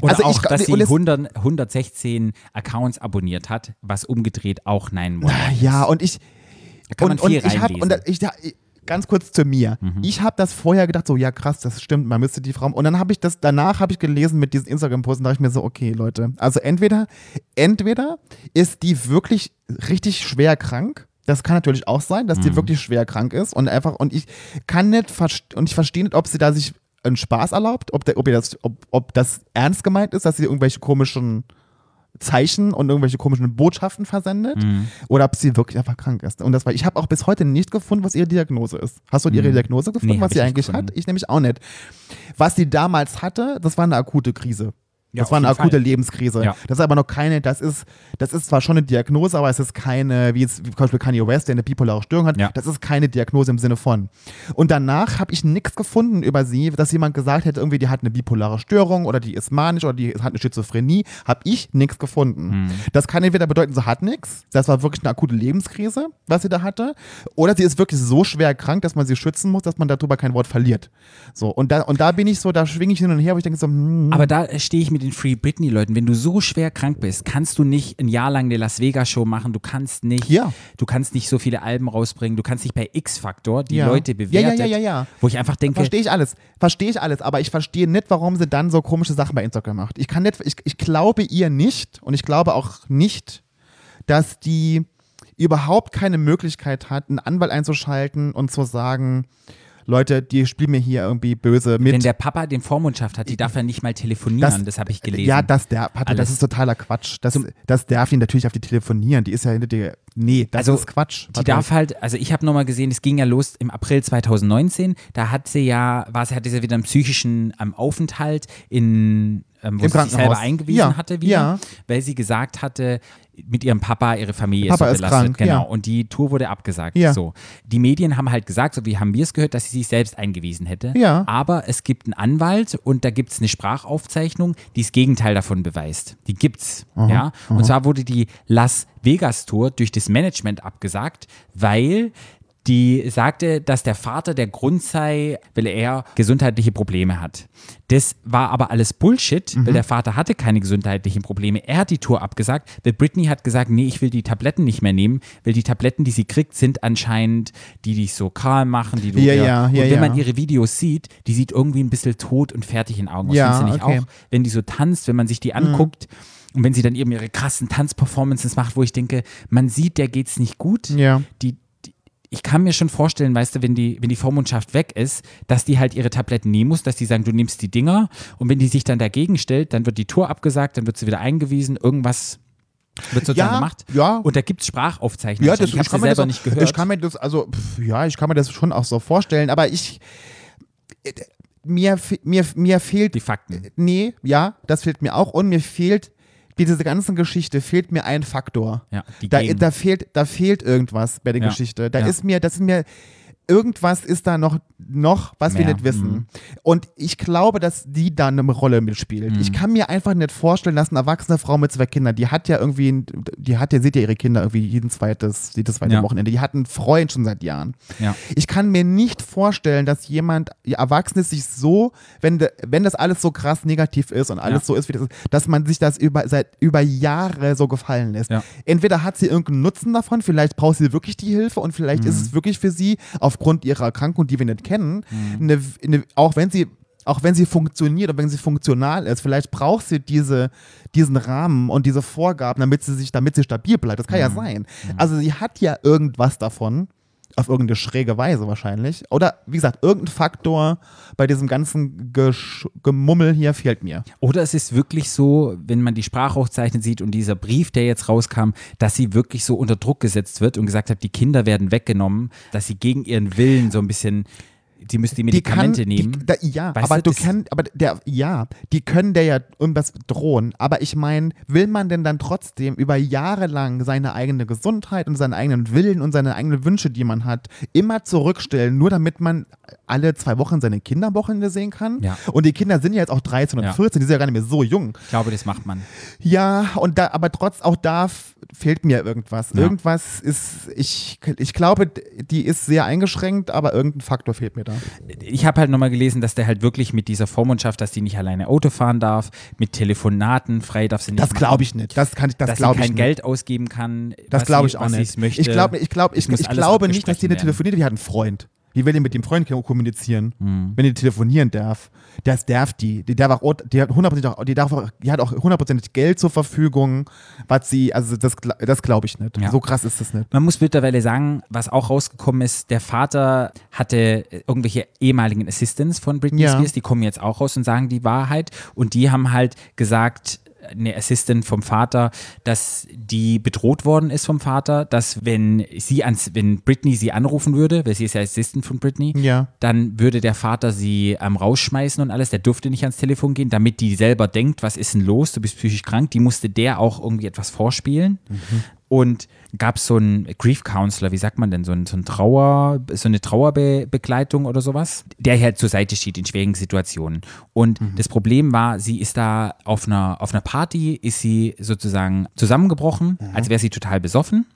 Oder also auch, ich, dass sie und es- 100, 116 Accounts abonniert hat, was umgedreht auch Nein Monat Ja, und ich. Da kann man und, viel und ich habe reinlesen. und ich, ganz kurz zu mir. Mhm. Ich habe das vorher gedacht, so ja krass, das stimmt, man müsste die Frau. Und dann habe ich das danach habe ich gelesen mit diesen Instagram-Posten, da dachte ich mir so, okay Leute, also entweder entweder ist die wirklich richtig schwer krank. Das kann natürlich auch sein, dass die Mhm. wirklich schwer krank ist und einfach und ich kann nicht und ich verstehe nicht, ob sie da sich einen Spaß erlaubt, ob, der, ob, ihr das, ob, ob das ernst gemeint ist, dass sie irgendwelche komischen Zeichen und irgendwelche komischen Botschaften versendet Mhm. oder ob sie wirklich einfach krank ist. Und das war, ich habe auch bis heute nicht gefunden, was ihre Diagnose ist. Hast du ihre Diagnose gefunden, Mhm. Nee, was sie eigentlich gefunden. hat? Ich nämlich auch nicht. Was sie damals hatte, das war eine akute Krise. Ja, das war eine akute Fall. Lebenskrise. Ja. Das ist aber noch keine, das ist, das ist zwar schon eine Diagnose, aber es ist keine, wie jetzt wie zum Beispiel Kanye West, der eine bipolare Störung hat, Ja. das ist keine Diagnose im Sinne von. Und danach habe ich nichts gefunden über sie, dass jemand gesagt hätte, irgendwie die hat eine bipolare Störung oder die ist manisch oder die hat eine Schizophrenie, habe ich nichts gefunden. Hm. Das kann entweder bedeuten, sie hat nichts, das war wirklich eine akute Lebenskrise, was sie da hatte, oder sie ist wirklich so schwer krank, dass man sie schützen muss, dass man darüber kein Wort verliert. So, und da, und da bin ich so, da schwinge ich hin und her, wo ich denke so, hm, Aber da stehe ich mit den Free Britney-Leuten. Wenn du so schwer krank bist, kannst du nicht ein Jahr lang eine Las Vegas-Show machen. Du kannst nicht, Ja. du kannst nicht so viele Alben rausbringen. Du kannst nicht bei X-Factor die Ja. Leute Ja, ja, ja, ja, ja. Wo ich einfach denke, Verstehe ich alles. Verstehe ich alles, aber ich verstehe nicht, warum sie dann so komische Sachen bei Instagram macht. Ich kann nicht, ich, ich glaube ihr nicht und ich glaube auch nicht, dass die überhaupt keine Möglichkeit hat, einen Anwalt einzuschalten und zu sagen, Leute, die spielen mir hier irgendwie böse mit. wenn der Papa den Vormundschaft hat, die darf er nicht mal telefonieren. Das, habe ich gelesen. Ja, das darf, Patrick, das ist totaler Quatsch. Das, das darf ihn natürlich auf die telefonieren. Die ist ja hinter dir. Nee, das Also, ist Quatsch. Die darf halt, also ich habe nochmal gesehen, es ging ja los im April 2019. Da hat sie ja, war sie, hatte sie wieder einen psychischen ähm, Aufenthalt in, ähm, wo Im sie sich selber eingewiesen Ja, hatte wieder, ja. weil sie gesagt hatte, mit ihrem Papa, ihre Familie Papa ist so belastet. krank, genau. ja. Und die Tour wurde abgesagt. Ja. So. Die Medien haben halt gesagt, so wie haben wir es gehört, dass sie sich selbst eingewiesen hätte. Ja. Aber es gibt einen Anwalt und da gibt es eine Sprachaufzeichnung, die das Gegenteil davon beweist. Die gibt's. ja. Und zwar wurde die Las Vegas Tour durch das Management abgesagt, weil die sagte, dass der Vater der Grund sei, weil er gesundheitliche Probleme hat. Das war aber alles Bullshit, weil der Vater hatte keine gesundheitlichen Probleme. Er hat die Tour abgesagt, weil Britney hat gesagt, nee, ich will die Tabletten nicht mehr nehmen, weil die Tabletten, die sie kriegt, sind anscheinend die, die dich so kahl machen, die du Ja, ihr- ja, und ja, wenn ja. man ihre Videos sieht, die sieht irgendwie ein bisschen tot und fertig in den Augen aus. Ja, du nicht okay. auch? Wenn die so tanzt, wenn man sich die anguckt und wenn sie dann eben ihre krassen Tanzperformances macht, wo ich denke, man sieht, der geht's nicht gut. Ja. Die, ich kann mir schon vorstellen, weißt du, wenn die, wenn die Vormundschaft weg ist, dass die halt ihre Tabletten nehmen muss, dass die sagen, du nimmst die Dinger und wenn die sich dann dagegen stellt, dann wird die Tour abgesagt, dann wird sie wieder eingewiesen, irgendwas wird sozusagen Ja, gemacht. ja. Und da gibt es Sprachaufzeichnungen. Ja, das, ich habe selber das, nicht gehört. Ich kann mir das, also, pff, ja, ich kann mir das schon auch so vorstellen, aber ich, äh, mir, mir, mir fehlt, die Fakten. nee, ja, das fehlt mir auch und mir fehlt, bei dieser ganzen Geschichte fehlt mir ein Faktor. Ja, Da, da, fehlt, da fehlt irgendwas bei der Ja. Geschichte. Da ist mir, das ist mir, irgendwas ist da noch, noch was wir Mehr. nicht wissen. Mhm. Und ich glaube, dass die da eine Rolle mitspielt. Mhm. Ich kann mir einfach nicht vorstellen, dass eine erwachsene Frau mit zwei Kindern, die hat ja irgendwie, die hat ja, seht ja ihre Kinder irgendwie jeden zweites, jedes zweite Ja. Wochenende. Die hat einen Freund schon seit Jahren. Ja. Ich kann mir nicht vorstellen, dass jemand, ja, Erwachsenes sich so, wenn, de, wenn das alles so krass negativ ist und alles Ja. so ist, wie das ist, dass man sich das über, seit über Jahre so gefallen lässt. Entweder hat sie irgendeinen Nutzen davon, vielleicht braucht sie wirklich die Hilfe und vielleicht ist es wirklich für sie aufgrund ihrer Erkrankung, die wir nicht kennen, eine, eine, auch wenn sie auch wenn sie funktioniert und wenn sie funktional ist, vielleicht braucht sie diese, diesen Rahmen und diese Vorgaben, damit sie sich, damit sie stabil bleibt. Das kann ja sein. Also sie hat ja irgendwas davon, auf irgendeine schräge Weise wahrscheinlich. Oder wie gesagt, irgendein Faktor bei diesem ganzen Gesch Gemummel hier fehlt mir. Oder es ist wirklich so, wenn man die Sprachaufzeichnung sieht und dieser Brief, der jetzt rauskam, dass sie wirklich so unter Druck gesetzt wird und gesagt hat, die Kinder werden weggenommen, dass sie gegen ihren Willen so ein bisschen, sie müssen die Medikamente die kann, nehmen. Die, da, ja, Weißt aber du, du, kannst, aber der, ja, die können der ja irgendwas drohen. Aber ich meine, will man denn dann trotzdem über Jahre lang seine eigene Gesundheit und seinen eigenen Willen und seine eigenen Wünsche, die man hat, immer zurückstellen, nur damit man alle zwei Wochen seine Kinder am Wochenende sehen kann? Ja. Und die Kinder sind ja jetzt auch 13 und Ja. 14, die sind ja gar nicht mehr so jung. ich glaube, das macht man. Ja, und da, aber trotz auch da fehlt mir irgendwas. Ja. Irgendwas ist, ich, ich glaube, die ist sehr eingeschränkt, aber irgendein Faktor fehlt mir da. Ich habe halt nochmal gelesen, dass der halt wirklich mit dieser Vormundschaft, dass die nicht alleine Auto fahren darf, mit Telefonaten frei darf sie nicht Das glaube ich nicht. Das kann ich, das dass sie glaube ich kein nicht. Geld ausgeben kann. Das glaube sie- ich auch nicht. Möchte. Ich glaube, ich glaube, ich, ich alles glaube nicht, dass die werden. telefoniert. Die hat einen Freund. Wie will die mit dem Freund kommunizieren, Hm. wenn die telefonieren darf? Das darf die. Die darf auch, die hat hundertprozentig auch, die darf auch, die hat auch hundertprozentig Geld zur Verfügung, was sie, also das, das glaube ich nicht. Ja. So krass ist das nicht. Man muss mittlerweile sagen, was auch rausgekommen ist, der Vater hatte irgendwelche ehemaligen Assistants von Britney Ja. Spears, die kommen jetzt auch raus und sagen die Wahrheit. Und die haben halt gesagt, eine Assistant vom Vater, dass die bedroht worden ist vom Vater, dass wenn sie ans, wenn Britney sie anrufen würde, weil sie ist ja Assistant von Britney, Ja. dann würde der Vater sie ähm, rausschmeißen und alles. Der durfte nicht ans Telefon gehen, damit die selber denkt, was ist denn los, du bist psychisch krank. Die musste der auch irgendwie etwas vorspielen. Und gab es so einen Grief Counselor, wie sagt man denn, so, ein, so, ein Trauer, so eine Trauerbegleitung oder sowas, der halt zur Seite steht in schwierigen Situationen. Und das Problem war, sie ist da auf einer, auf einer Party, ist sie sozusagen zusammengebrochen, als wäre sie total besoffen.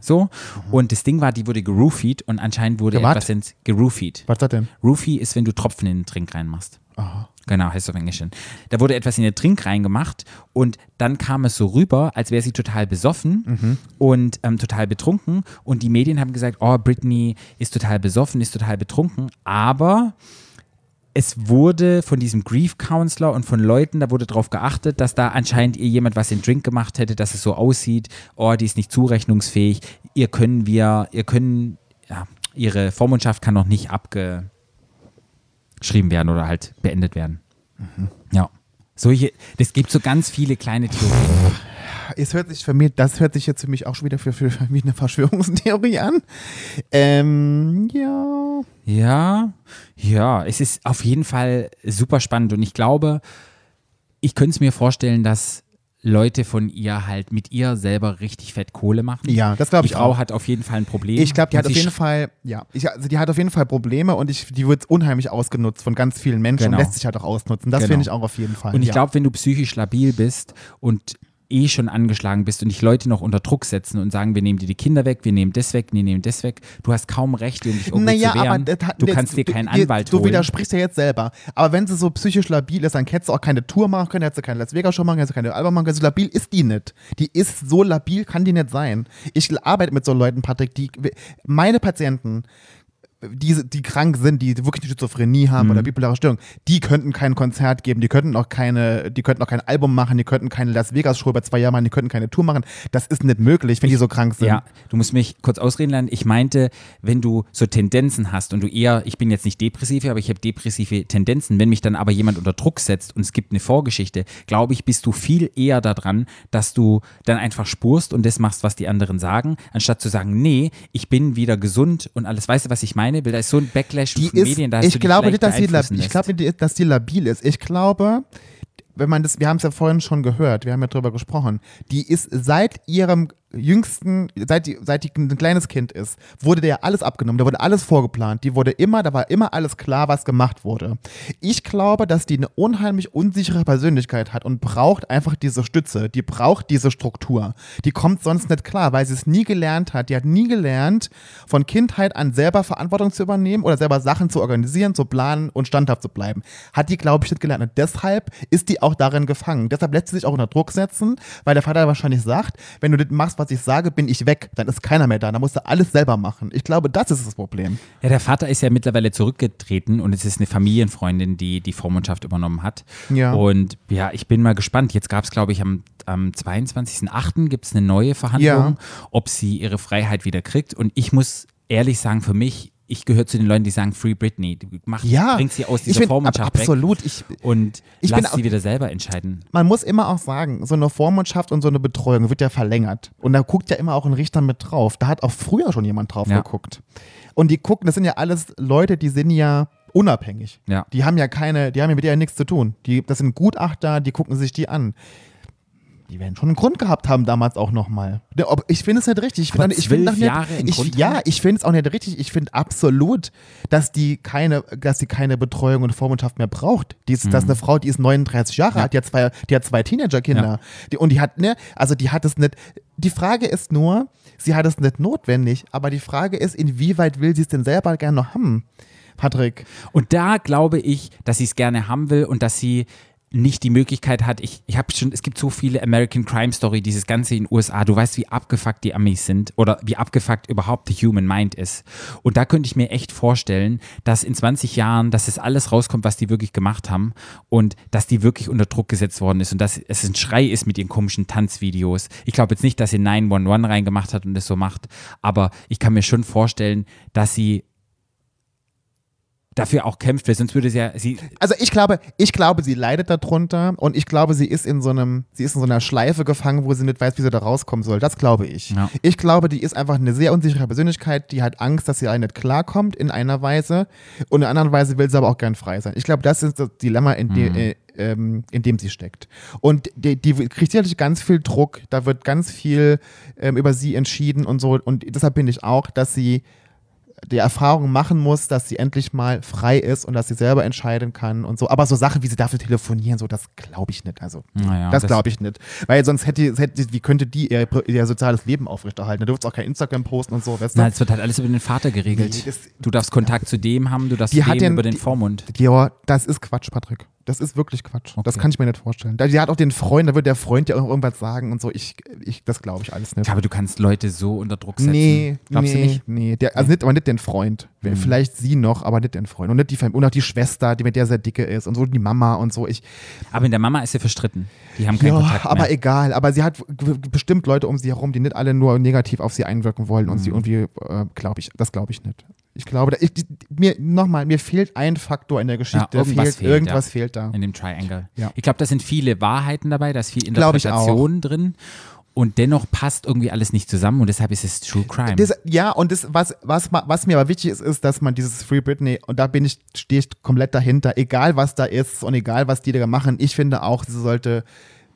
So. Und das Ding war, die wurde geroofied und anscheinend wurde Gewat? etwas ins geroofied. Was ist das denn? Roofie ist, wenn du Tropfen in den Trink reinmachst. Genau, heißt auf Englisch. Da wurde etwas in den Trink reingemacht und dann kam es so rüber, als wäre sie total besoffen und ähm, total betrunken. Und die Medien haben gesagt, oh, Britney ist total besoffen, ist total betrunken. Aber es wurde von diesem Grief Counselor und von Leuten, da wurde darauf geachtet, dass da anscheinend ihr jemand was in Drink gemacht hätte, dass es so aussieht, oh, die ist nicht zurechnungsfähig, ihr können wir, ihr können, ja, ihre Vormundschaft kann noch nicht abgeschrieben werden oder halt beendet werden. Ja. Solche, das gibt so ganz viele kleine Theorien. Es hört sich für mich, das hört sich jetzt für mich auch schon wieder für, für, für mich eine Verschwörungstheorie an. Ähm, ja. Ja, ja, es ist auf jeden Fall super spannend und ich glaube, ich könnte es mir vorstellen, dass Leute von ihr halt mit ihr selber richtig fett Kohle machen. Ja, das glaube Die ich Frau auch. hat auf jeden Fall ein Problem. Ich glaube, die hat auf jeden Fall, ja, ich, also die hat auf jeden Fall Probleme und ich, die wird unheimlich ausgenutzt von ganz vielen Menschen Genau. und lässt sich halt auch ausnutzen. Das Genau. finde ich auch auf jeden Fall. Und ich ja. glaube, wenn du psychisch labil bist und eh schon angeschlagen bist und dich Leute noch unter Druck setzen und sagen, wir nehmen dir die Kinder weg, wir nehmen das weg, wir nehmen das weg, du hast kaum Rechte, um dich irgendwo naja, zu wehren. aber du kannst dir keinen du- Anwalt Du holen. widersprichst ja jetzt selber. Aber wenn sie so psychisch labil ist, dann hättest du auch keine Tour machen können, hättest du keine Las Vegas Show machen, hättest du keine Album machen können. So labil ist die nicht. Die ist so labil, kann die nicht sein. Ich arbeite mit so Leuten, Patrick, die meine Patienten die, die krank sind, die wirklich eine Schizophrenie haben Mhm. oder bipolare Störung, die könnten kein Konzert geben, die könnten auch keine, die könnten auch kein Album machen, die könnten keine Las Vegas Show über zwei Jahre machen, die könnten keine Tour machen. Das ist nicht möglich, wenn die so krank sind. Ja, du musst mich kurz ausreden lassen. Ich meinte, wenn du so Tendenzen hast und du eher, ich bin jetzt nicht depressiv, aber ich habe depressive Tendenzen, wenn mich dann aber jemand unter Druck setzt und es gibt eine Vorgeschichte, glaube ich, bist du viel eher daran, dass du dann einfach spurst und das machst, was die anderen sagen, anstatt zu sagen, nee, ich bin wieder gesund und alles. Weißt du, was ich meine? Weil da ist so ein Backlash die von ist, Medien, da hast ich glaube nicht, dass die, beeinflussen labil, ich glaube nicht, dass die labil ist. Ich glaube, wenn man das, wir haben es ja vorhin schon gehört, wir haben ja drüber gesprochen, die ist seit ihrem jüngsten, seit die, seit die ein kleines Kind ist, wurde der alles abgenommen, da wurde alles vorgeplant, die wurde immer, da war immer alles klar, was gemacht wurde. Ich glaube, dass die eine unheimlich unsichere Persönlichkeit hat und braucht einfach diese Stütze, die braucht diese Struktur. Die kommt sonst nicht klar, weil sie es nie gelernt hat. Die hat nie gelernt, von Kindheit an selber Verantwortung zu übernehmen oder selber Sachen zu organisieren, zu planen und standhaft zu bleiben. Hat die, glaube ich, nicht gelernt. Und deshalb ist die auch darin gefangen. Deshalb lässt sie sich auch unter Druck setzen, weil der Vater wahrscheinlich sagt, wenn du das machst, was ich sage, bin ich weg. Dann ist keiner mehr da. Dann musst du alles selber machen. Ich glaube, das ist das Problem. Ja, der Vater ist ja mittlerweile zurückgetreten und es ist eine Familienfreundin, die die Vormundschaft übernommen hat. Ja. Und ja, ich bin mal gespannt. Jetzt gab es, glaube ich, am, am 22.08. gibt es eine neue Verhandlung, Ja. ob sie ihre Freiheit wieder kriegt. Und ich muss ehrlich sagen, für mich, ich gehöre zu den Leuten, die sagen Free Britney. Du Mach, Ja, bring sie aus dieser bin Vormundschaft weg absolut. Ich, und Ich lass bin sie wieder selber entscheiden. man muss immer auch sagen, so eine Vormundschaft und so eine Betreuung wird ja verlängert. Und da guckt ja immer auch ein Richter mit drauf. Da hat auch früher schon jemand drauf Ja. geguckt. Und die gucken, das sind ja alles Leute, die sind ja unabhängig. Ja. Die haben ja keine, die haben ja mit dir ja nichts zu tun. Die, das sind Gutachter, die gucken sich die an. Die werden schon einen Grund gehabt haben damals auch nochmal. Ich finde es nicht richtig. Ich finde ich nicht, Jahre einen ich, Ja, ich finde es auch nicht richtig. Ich finde absolut, dass die keine, dass die keine Betreuung und Vormundschaft mehr braucht. Die ist, Das ist eine Frau, die ist 39 Jahre Mhm. Ja. alt, die hat zwei, die hat zwei Teenagerkinder. Die, und die hat, ne, also die hat es nicht. Die Frage ist nur, sie hat es nicht notwendig, aber die Frage ist, inwieweit will sie es denn selber gerne noch haben? Patrick. Und da glaube ich, dass sie es gerne haben will und dass sie nicht die Möglichkeit hat, ich, ich habe schon, es gibt so viele American Crime Story, dieses Ganze in den USA, du weißt, wie abgefuckt die Amis sind oder wie abgefuckt überhaupt the human mind ist. Und da könnte ich mir echt vorstellen, dass in 20 Jahren, dass es alles rauskommt, was die wirklich gemacht haben und dass die wirklich unter Druck gesetzt worden ist und dass es ein Schrei ist mit ihren komischen Tanzvideos. Ich glaube jetzt nicht, dass sie 911 reingemacht hat und das so macht, aber ich kann mir schon vorstellen, dass sie dafür auch kämpft, weil sonst würde sie ja, sie, Also ich glaube, ich glaube, sie leidet darunter und ich glaube, sie ist in so einem, sie ist in so einer Schleife gefangen, wo sie nicht weiß, wie sie da rauskommen soll. Das glaube ich. Ja. Ich glaube, die ist einfach eine sehr unsichere Persönlichkeit, die hat Angst, dass sie allein nicht klarkommt in einer Weise und in einer anderen Weise will sie aber auch gern frei sein. Ich glaube, das ist das Dilemma, in, de, äh, ähm, in dem sie steckt. Und die, die kriegt sicherlich ganz viel Druck, da wird ganz viel ähm, über sie entschieden und so und deshalb bin ich auch, dass sie die Erfahrung machen muss, dass sie endlich mal frei ist und dass sie selber entscheiden kann und so. Aber so Sachen, wie sie dafür telefonieren, so, das glaube ich nicht. Also, Naja, das glaube ich nicht. Weil sonst hätte, hätte, wie könnte die ihr, ihr soziales Leben aufrechterhalten? Da dürfte auch kein Instagram posten und so, weißt du? na, es wird halt alles über den Vater geregelt. Nee, das- du darfst Kontakt zu dem haben, du darfst Die dem den- über den Vormund. Ja, das ist Quatsch, Patrick. Das ist wirklich Quatsch. Das Okay. kann ich mir nicht vorstellen. Die hat auch den Freund, da wird der Freund ja auch irgendwas sagen und so. Ich, ich das glaube ich alles nicht. Ich glaube, du kannst Leute so unter Druck setzen. Nee, Glaubst nee, du nicht? nee. Der, also nicht, aber nicht den Freund. Vielleicht sie noch, aber nicht den Freund. Und nicht die und auch die Schwester, die mit der sehr dicke ist und so die Mama und so. Ich, Aber in der Mama ist sie verstritten. Die haben keinen ja, Kontakt aber mehr. egal. Aber sie hat bestimmt Leute um sie herum, die nicht alle nur negativ auf sie einwirken wollen Mhm. und sie irgendwie, äh, glaube ich, das glaube ich nicht. Ich glaube, ich, mir nochmal, mir fehlt ein Faktor in der Geschichte. Ja, irgendwas fehlt, fehlt, irgendwas ja. fehlt da. in dem Triangle. Ja. Ich glaube, da sind viele Wahrheiten dabei, da ist viel. Interpretation drin. Und dennoch passt irgendwie alles nicht zusammen und deshalb ist es True Crime. Das, ja, und das, was, was, was mir aber wichtig ist, ist, dass man dieses Free Britney, und da bin ich, stehe ich komplett dahinter, egal was da ist und egal was die da machen, ich finde auch, sie sollte,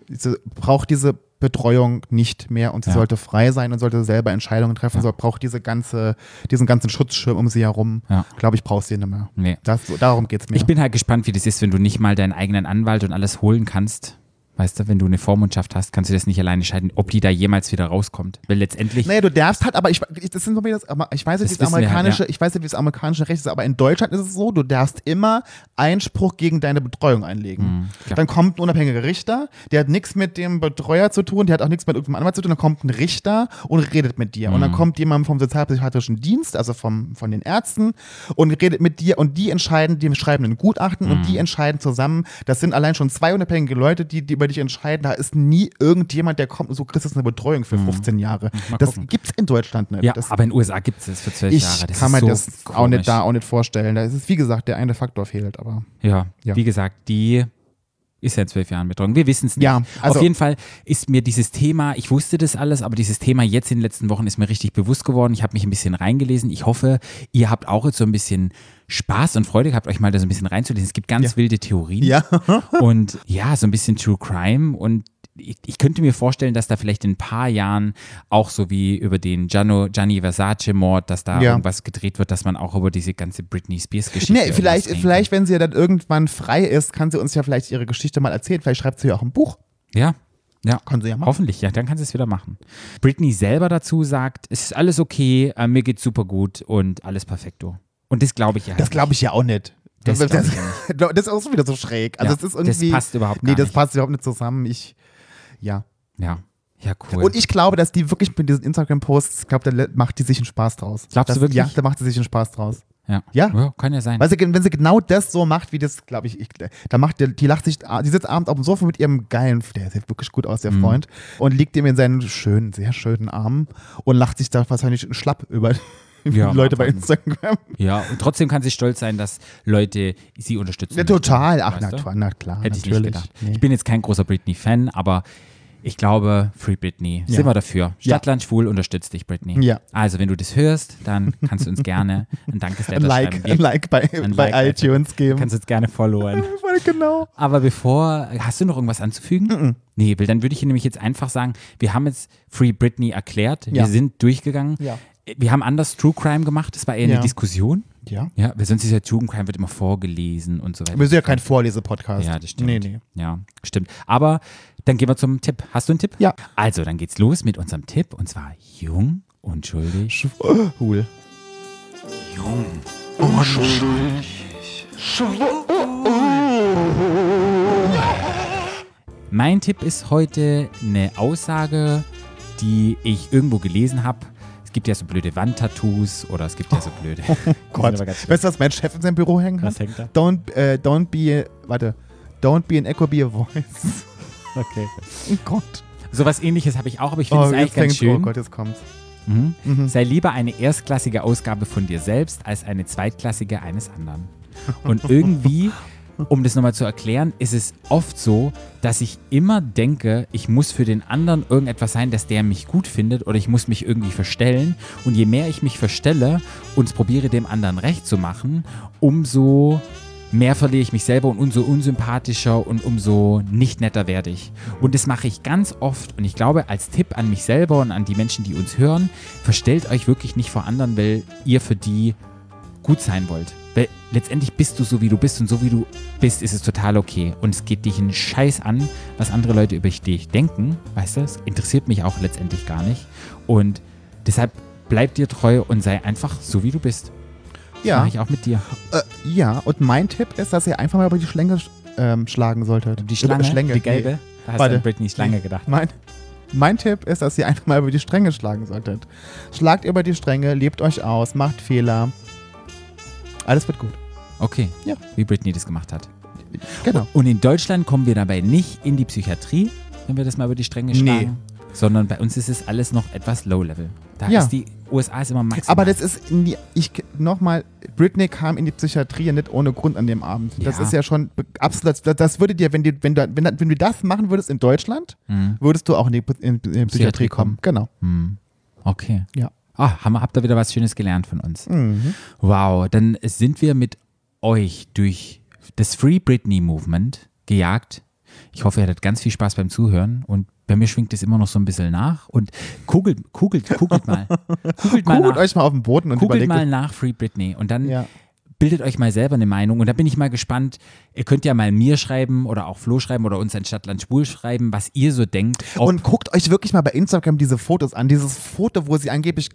sie braucht diese Betreuung nicht mehr und sie Ja. sollte frei sein und sollte selber Entscheidungen treffen, Ja. so braucht diese ganze, diesen ganzen Schutzschirm um sie herum, Ja. glaube ich, braucht sie nicht mehr. Nee. Das, darum geht es mir. Ich bin halt gespannt, wie das ist, wenn du nicht mal deinen eigenen Anwalt und alles holen kannst. Weißt du, wenn du eine Vormundschaft hast, kannst du das nicht alleine entscheiden, ob die da jemals wieder rauskommt. Weil letztendlich, Nee, du darfst halt, aber ich, das sind das, aber ich weiß nicht, Das wie das wir halt, amerikanische, ja. ich weiß nicht, wie das amerikanische Recht ist, aber in Deutschland ist es so, du darfst immer Einspruch gegen deine Betreuung einlegen. Hm, klar. dann kommt ein unabhängiger Richter, der hat nichts mit dem Betreuer zu tun, der hat auch nichts mit irgendeinem Anwalt zu tun, dann kommt ein Richter und redet mit dir. Und Hm. dann kommt jemand vom sozialpsychiatrischen Dienst, also vom, von den Ärzten, und redet mit dir und die entscheiden, die schreiben ein Gutachten und Hm. die entscheiden zusammen. Das sind allein schon zwei unabhängige Leute, die, die über dich entscheiden. Da ist nie irgendjemand, der kommt und so kriegst du eine Betreuung für 15 Jahre. Hm. Mal Das gucken. gibt's in Deutschland nicht. ja, das, aber in den USA gibt es das für zwölf ich Jahre. Das kann mir so das auch komisch. nicht da auch nicht vorstellen. Da ist es, wie gesagt, der eine Faktor fehlt, aber. Ja, Ja. wie gesagt, die ist ja in zwölf Jahren Betreuung. Wir wissen es nicht. Ja, also- Auf jeden Fall ist mir dieses Thema, ich wusste das alles, aber dieses Thema jetzt in den letzten Wochen ist mir richtig bewusst geworden. Ich habe mich ein bisschen reingelesen. Ich hoffe, ihr habt auch jetzt so ein bisschen Spaß und Freude gehabt, euch mal da so ein bisschen reinzulesen. Es gibt ganz Ja. wilde Theorien. Ja. und ja, so ein bisschen True Crime und ich, ich könnte mir vorstellen, dass da vielleicht in ein paar Jahren auch so wie über den Gianno, Gianni Versace-Mord, dass da Ja. irgendwas gedreht wird, dass man auch über diese ganze Britney Spears-Geschichte. Nee, vielleicht, denkt. vielleicht, wenn sie ja dann irgendwann frei ist, kann sie uns ja vielleicht ihre Geschichte mal erzählen. Vielleicht schreibt sie ja auch ein Buch. Ja, ja. Kann sie ja machen. Hoffentlich, ja, dann kann sie es wieder machen. Britney selber dazu sagt, es ist alles okay, äh, mir geht's super gut und alles perfekto. Und das glaube ich ja. Das glaube ich ja auch nicht. Das Das, das, das, ist auch so wieder so schräg. Also Ja, es ist das irgendwie. passt überhaupt Nee, gar das nicht. passt überhaupt nicht zusammen. Ich, ja. Ja, ja, cool. Und ich glaube, dass die wirklich mit diesen Instagram-Posts, ich glaube, da macht die sich einen Spaß draus. Glaubst das, du wirklich? Ja, da macht sie sich einen Spaß draus. ja. Ja. kann ja sein. Weil sie, wenn sie genau das so macht, wie das, glaube ich, ich, da macht die, die lacht sich, die sitzt abends auf dem Sofa mit ihrem geilen, der sieht wirklich gut aus, der Mhm. Freund, und liegt ihm in seinen schönen, sehr schönen Armen und lacht sich da wahrscheinlich schlapp über Ja, die Leute bei. Instagram. Ja, und trotzdem kann sie stolz sein, dass Leute sie unterstützen. Ja, total. Ach, na, na klar, Hätte ich natürlich. nicht gedacht. Nee. Ich bin jetzt kein großer Britney-Fan, aber ich glaube, Free Britney. Ja. Sind wir dafür. Ja. Stadtland Schwul unterstützt dich, Britney. Ja. Also, wenn du das hörst, dann kannst du uns gerne ein Dankesletter Like, schreiben. ein Like bei, ein bei Like, iTunes geben. kannst uns gerne followen. Genau. Aber bevor, hast du noch irgendwas anzufügen? Nee, weil dann würde ich nämlich jetzt einfach sagen, wir haben jetzt Free Britney erklärt, wir Ja. sind durchgegangen. Ja. Wir haben anders True Crime gemacht, das war eher Ja. eine Diskussion. Ja. Ja, weil sonst ist ja Crime wird immer vorgelesen und so weiter. Wir sind ja kein Vorlesepodcast. Ja, das stimmt. Nee, nee. Ja, stimmt. Aber dann gehen wir zum Tipp. Hast du einen Tipp? Ja. Also, dann geht's los mit unserem Tipp und zwar jung, unschuldig. Cool. Mein Tipp ist heute eine Aussage, die ich irgendwo gelesen habe. Es gibt ja so blöde Wandtattoos oder es gibt ja so blöde. Gott. aber ganz Weißt du, was mein Chef in seinem Büro hängen hat? Was hängt da? Don't, äh, don't be, warte, don't be an echo, be a voice. Okay. Oh Gott. Sowas ähnliches habe ich auch, aber ich finde es eigentlich jetzt ganz fängt- schön. oh Gott, jetzt kommt's. Mhm. Mhm. Sei lieber eine erstklassige Ausgabe von dir selbst als eine zweitklassige eines anderen. Und irgendwie, um das nochmal zu erklären, ist es oft so, dass ich immer denke, ich muss für den anderen irgendetwas sein, dass der mich gut findet oder ich muss mich irgendwie verstellen. Und je mehr ich mich verstelle und probiere dem anderen recht zu machen, umso mehr verliere ich mich selber und umso unsympathischer und umso nicht netter werde ich. Und das mache ich ganz oft und ich glaube, als Tipp an mich selber und an die Menschen, die uns hören, verstellt euch wirklich nicht vor anderen, weil ihr für die gut sein wollt. Weil letztendlich bist du so, wie du bist und so, wie du bist, ist es total okay. Und es geht dich einen Scheiß an, was andere Leute über dich denken, weißt du, es interessiert mich auch letztendlich gar nicht. Und deshalb bleib dir treu und sei einfach so, wie du bist. Das Ja. mache ich auch mit dir. Äh, ja, und mein Tipp ist, dass ihr einfach mal über die Schlange ähm, schlagen solltet. Die Schlange, Über Schlange, die gelbe, nee. da hast Warte. du an Britney Schlange gedacht. Mein, mein Tipp ist, dass ihr einfach mal über die Stränge schlagen solltet. Schlagt über die Stränge, lebt euch aus, macht Fehler. Alles wird gut. Okay, Ja. wie Britney das gemacht hat. Genau. Und in Deutschland kommen wir dabei nicht in die Psychiatrie, wenn wir das mal über die Stränge Nee. schlagen. Sondern bei uns ist es alles noch etwas Low-Level. Da Ja. ist die USA ist immer maximal. Aber das ist in die, ich nochmal, Britney kam in die Psychiatrie nicht ohne Grund an dem Abend. Das Ja. ist ja schon absolut, das, das würde dir, wenn, die, wenn, du, wenn, wenn du das machen würdest in Deutschland, Mhm. würdest du auch in die, in, in die Psychiatrie, Psychiatrie kommen. Genau. Hm. Okay. Ja. Ah, haben habt ihr wieder was Schönes gelernt von uns. Mhm. Wow, dann sind wir mit euch durch das Free Britney Movement gejagt. Ich hoffe, ihr hattet ganz viel Spaß beim Zuhören und bei mir schwingt es immer noch so ein bisschen nach. Und kugelt, kugelt, kugelt mal. Kugelt mal Kugelt nach. euch mal auf den Boden und Googelt überlegt mal nach Free Britney und dann Ja. Bildet euch mal selber eine Meinung. Und da bin ich mal gespannt. Ihr könnt ja mal mir schreiben oder auch Flo schreiben oder uns an Stadtland Schwul schreiben, was ihr so denkt. Und guckt euch wirklich mal bei Instagram diese Fotos an. Dieses Foto, wo sie angeblich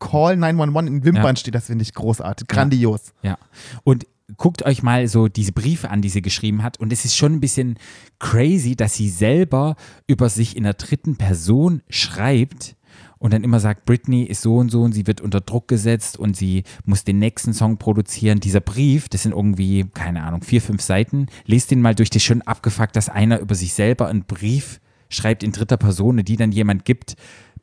Call 911 in Wimpern Ja. steht, das finde ich großartig. Grandios. ja. Und guckt euch mal so diese Briefe an, die sie geschrieben hat. Und es ist schon ein bisschen crazy, dass sie selber über sich in der dritten Person schreibt. Und dann immer sagt, Britney ist so und so und sie wird unter Druck gesetzt und sie muss den nächsten Song produzieren. Dieser Brief, das sind irgendwie, keine Ahnung, vier, fünf Seiten. Lest den mal durch, das ist schon abgefuckt, dass einer über sich selber einen Brief schreibt in dritter Person, die dann jemand gibt,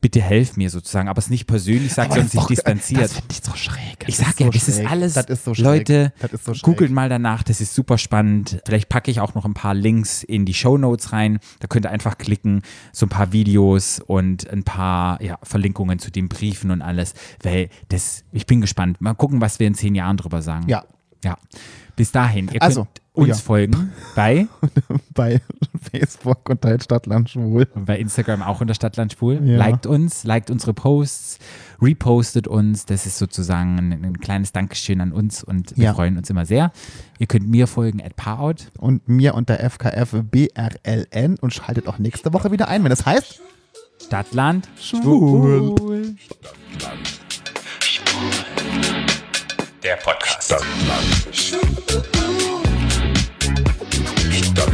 bitte helf mir sozusagen, aber es nicht persönlich sagt, sondern sich distanziert. Das finde ich so schräg. Ich Das sag ist ja, so das ist alles. Ist so. Leute, ist so googelt mal danach, das ist super spannend. Vielleicht packe ich auch noch ein paar Links in die Show Notes rein. Da könnt ihr einfach klicken, so ein paar Videos und ein paar ja, Verlinkungen zu den Briefen und alles. Weil das, ich bin gespannt. Mal gucken, was wir in zehn Jahren drüber sagen. Ja. Ja. Bis dahin, ihr könnt Also, uns ja. folgen bei, Bei Facebook und Teil Stadtland Schwul. bei Instagram auch unter Stadtland Schwul. Ja. Liked uns, liked unsere Posts, repostet uns. Das ist sozusagen ein, ein kleines Dankeschön an uns und wir Ja. freuen uns immer sehr. Ihr könnt mir folgen at Parout. Und mir unter FKFBRLN und schaltet auch nächste Woche wieder ein, wenn es heißt Stadtland Schwul. Der Podcast. Stadtland. Stadtland.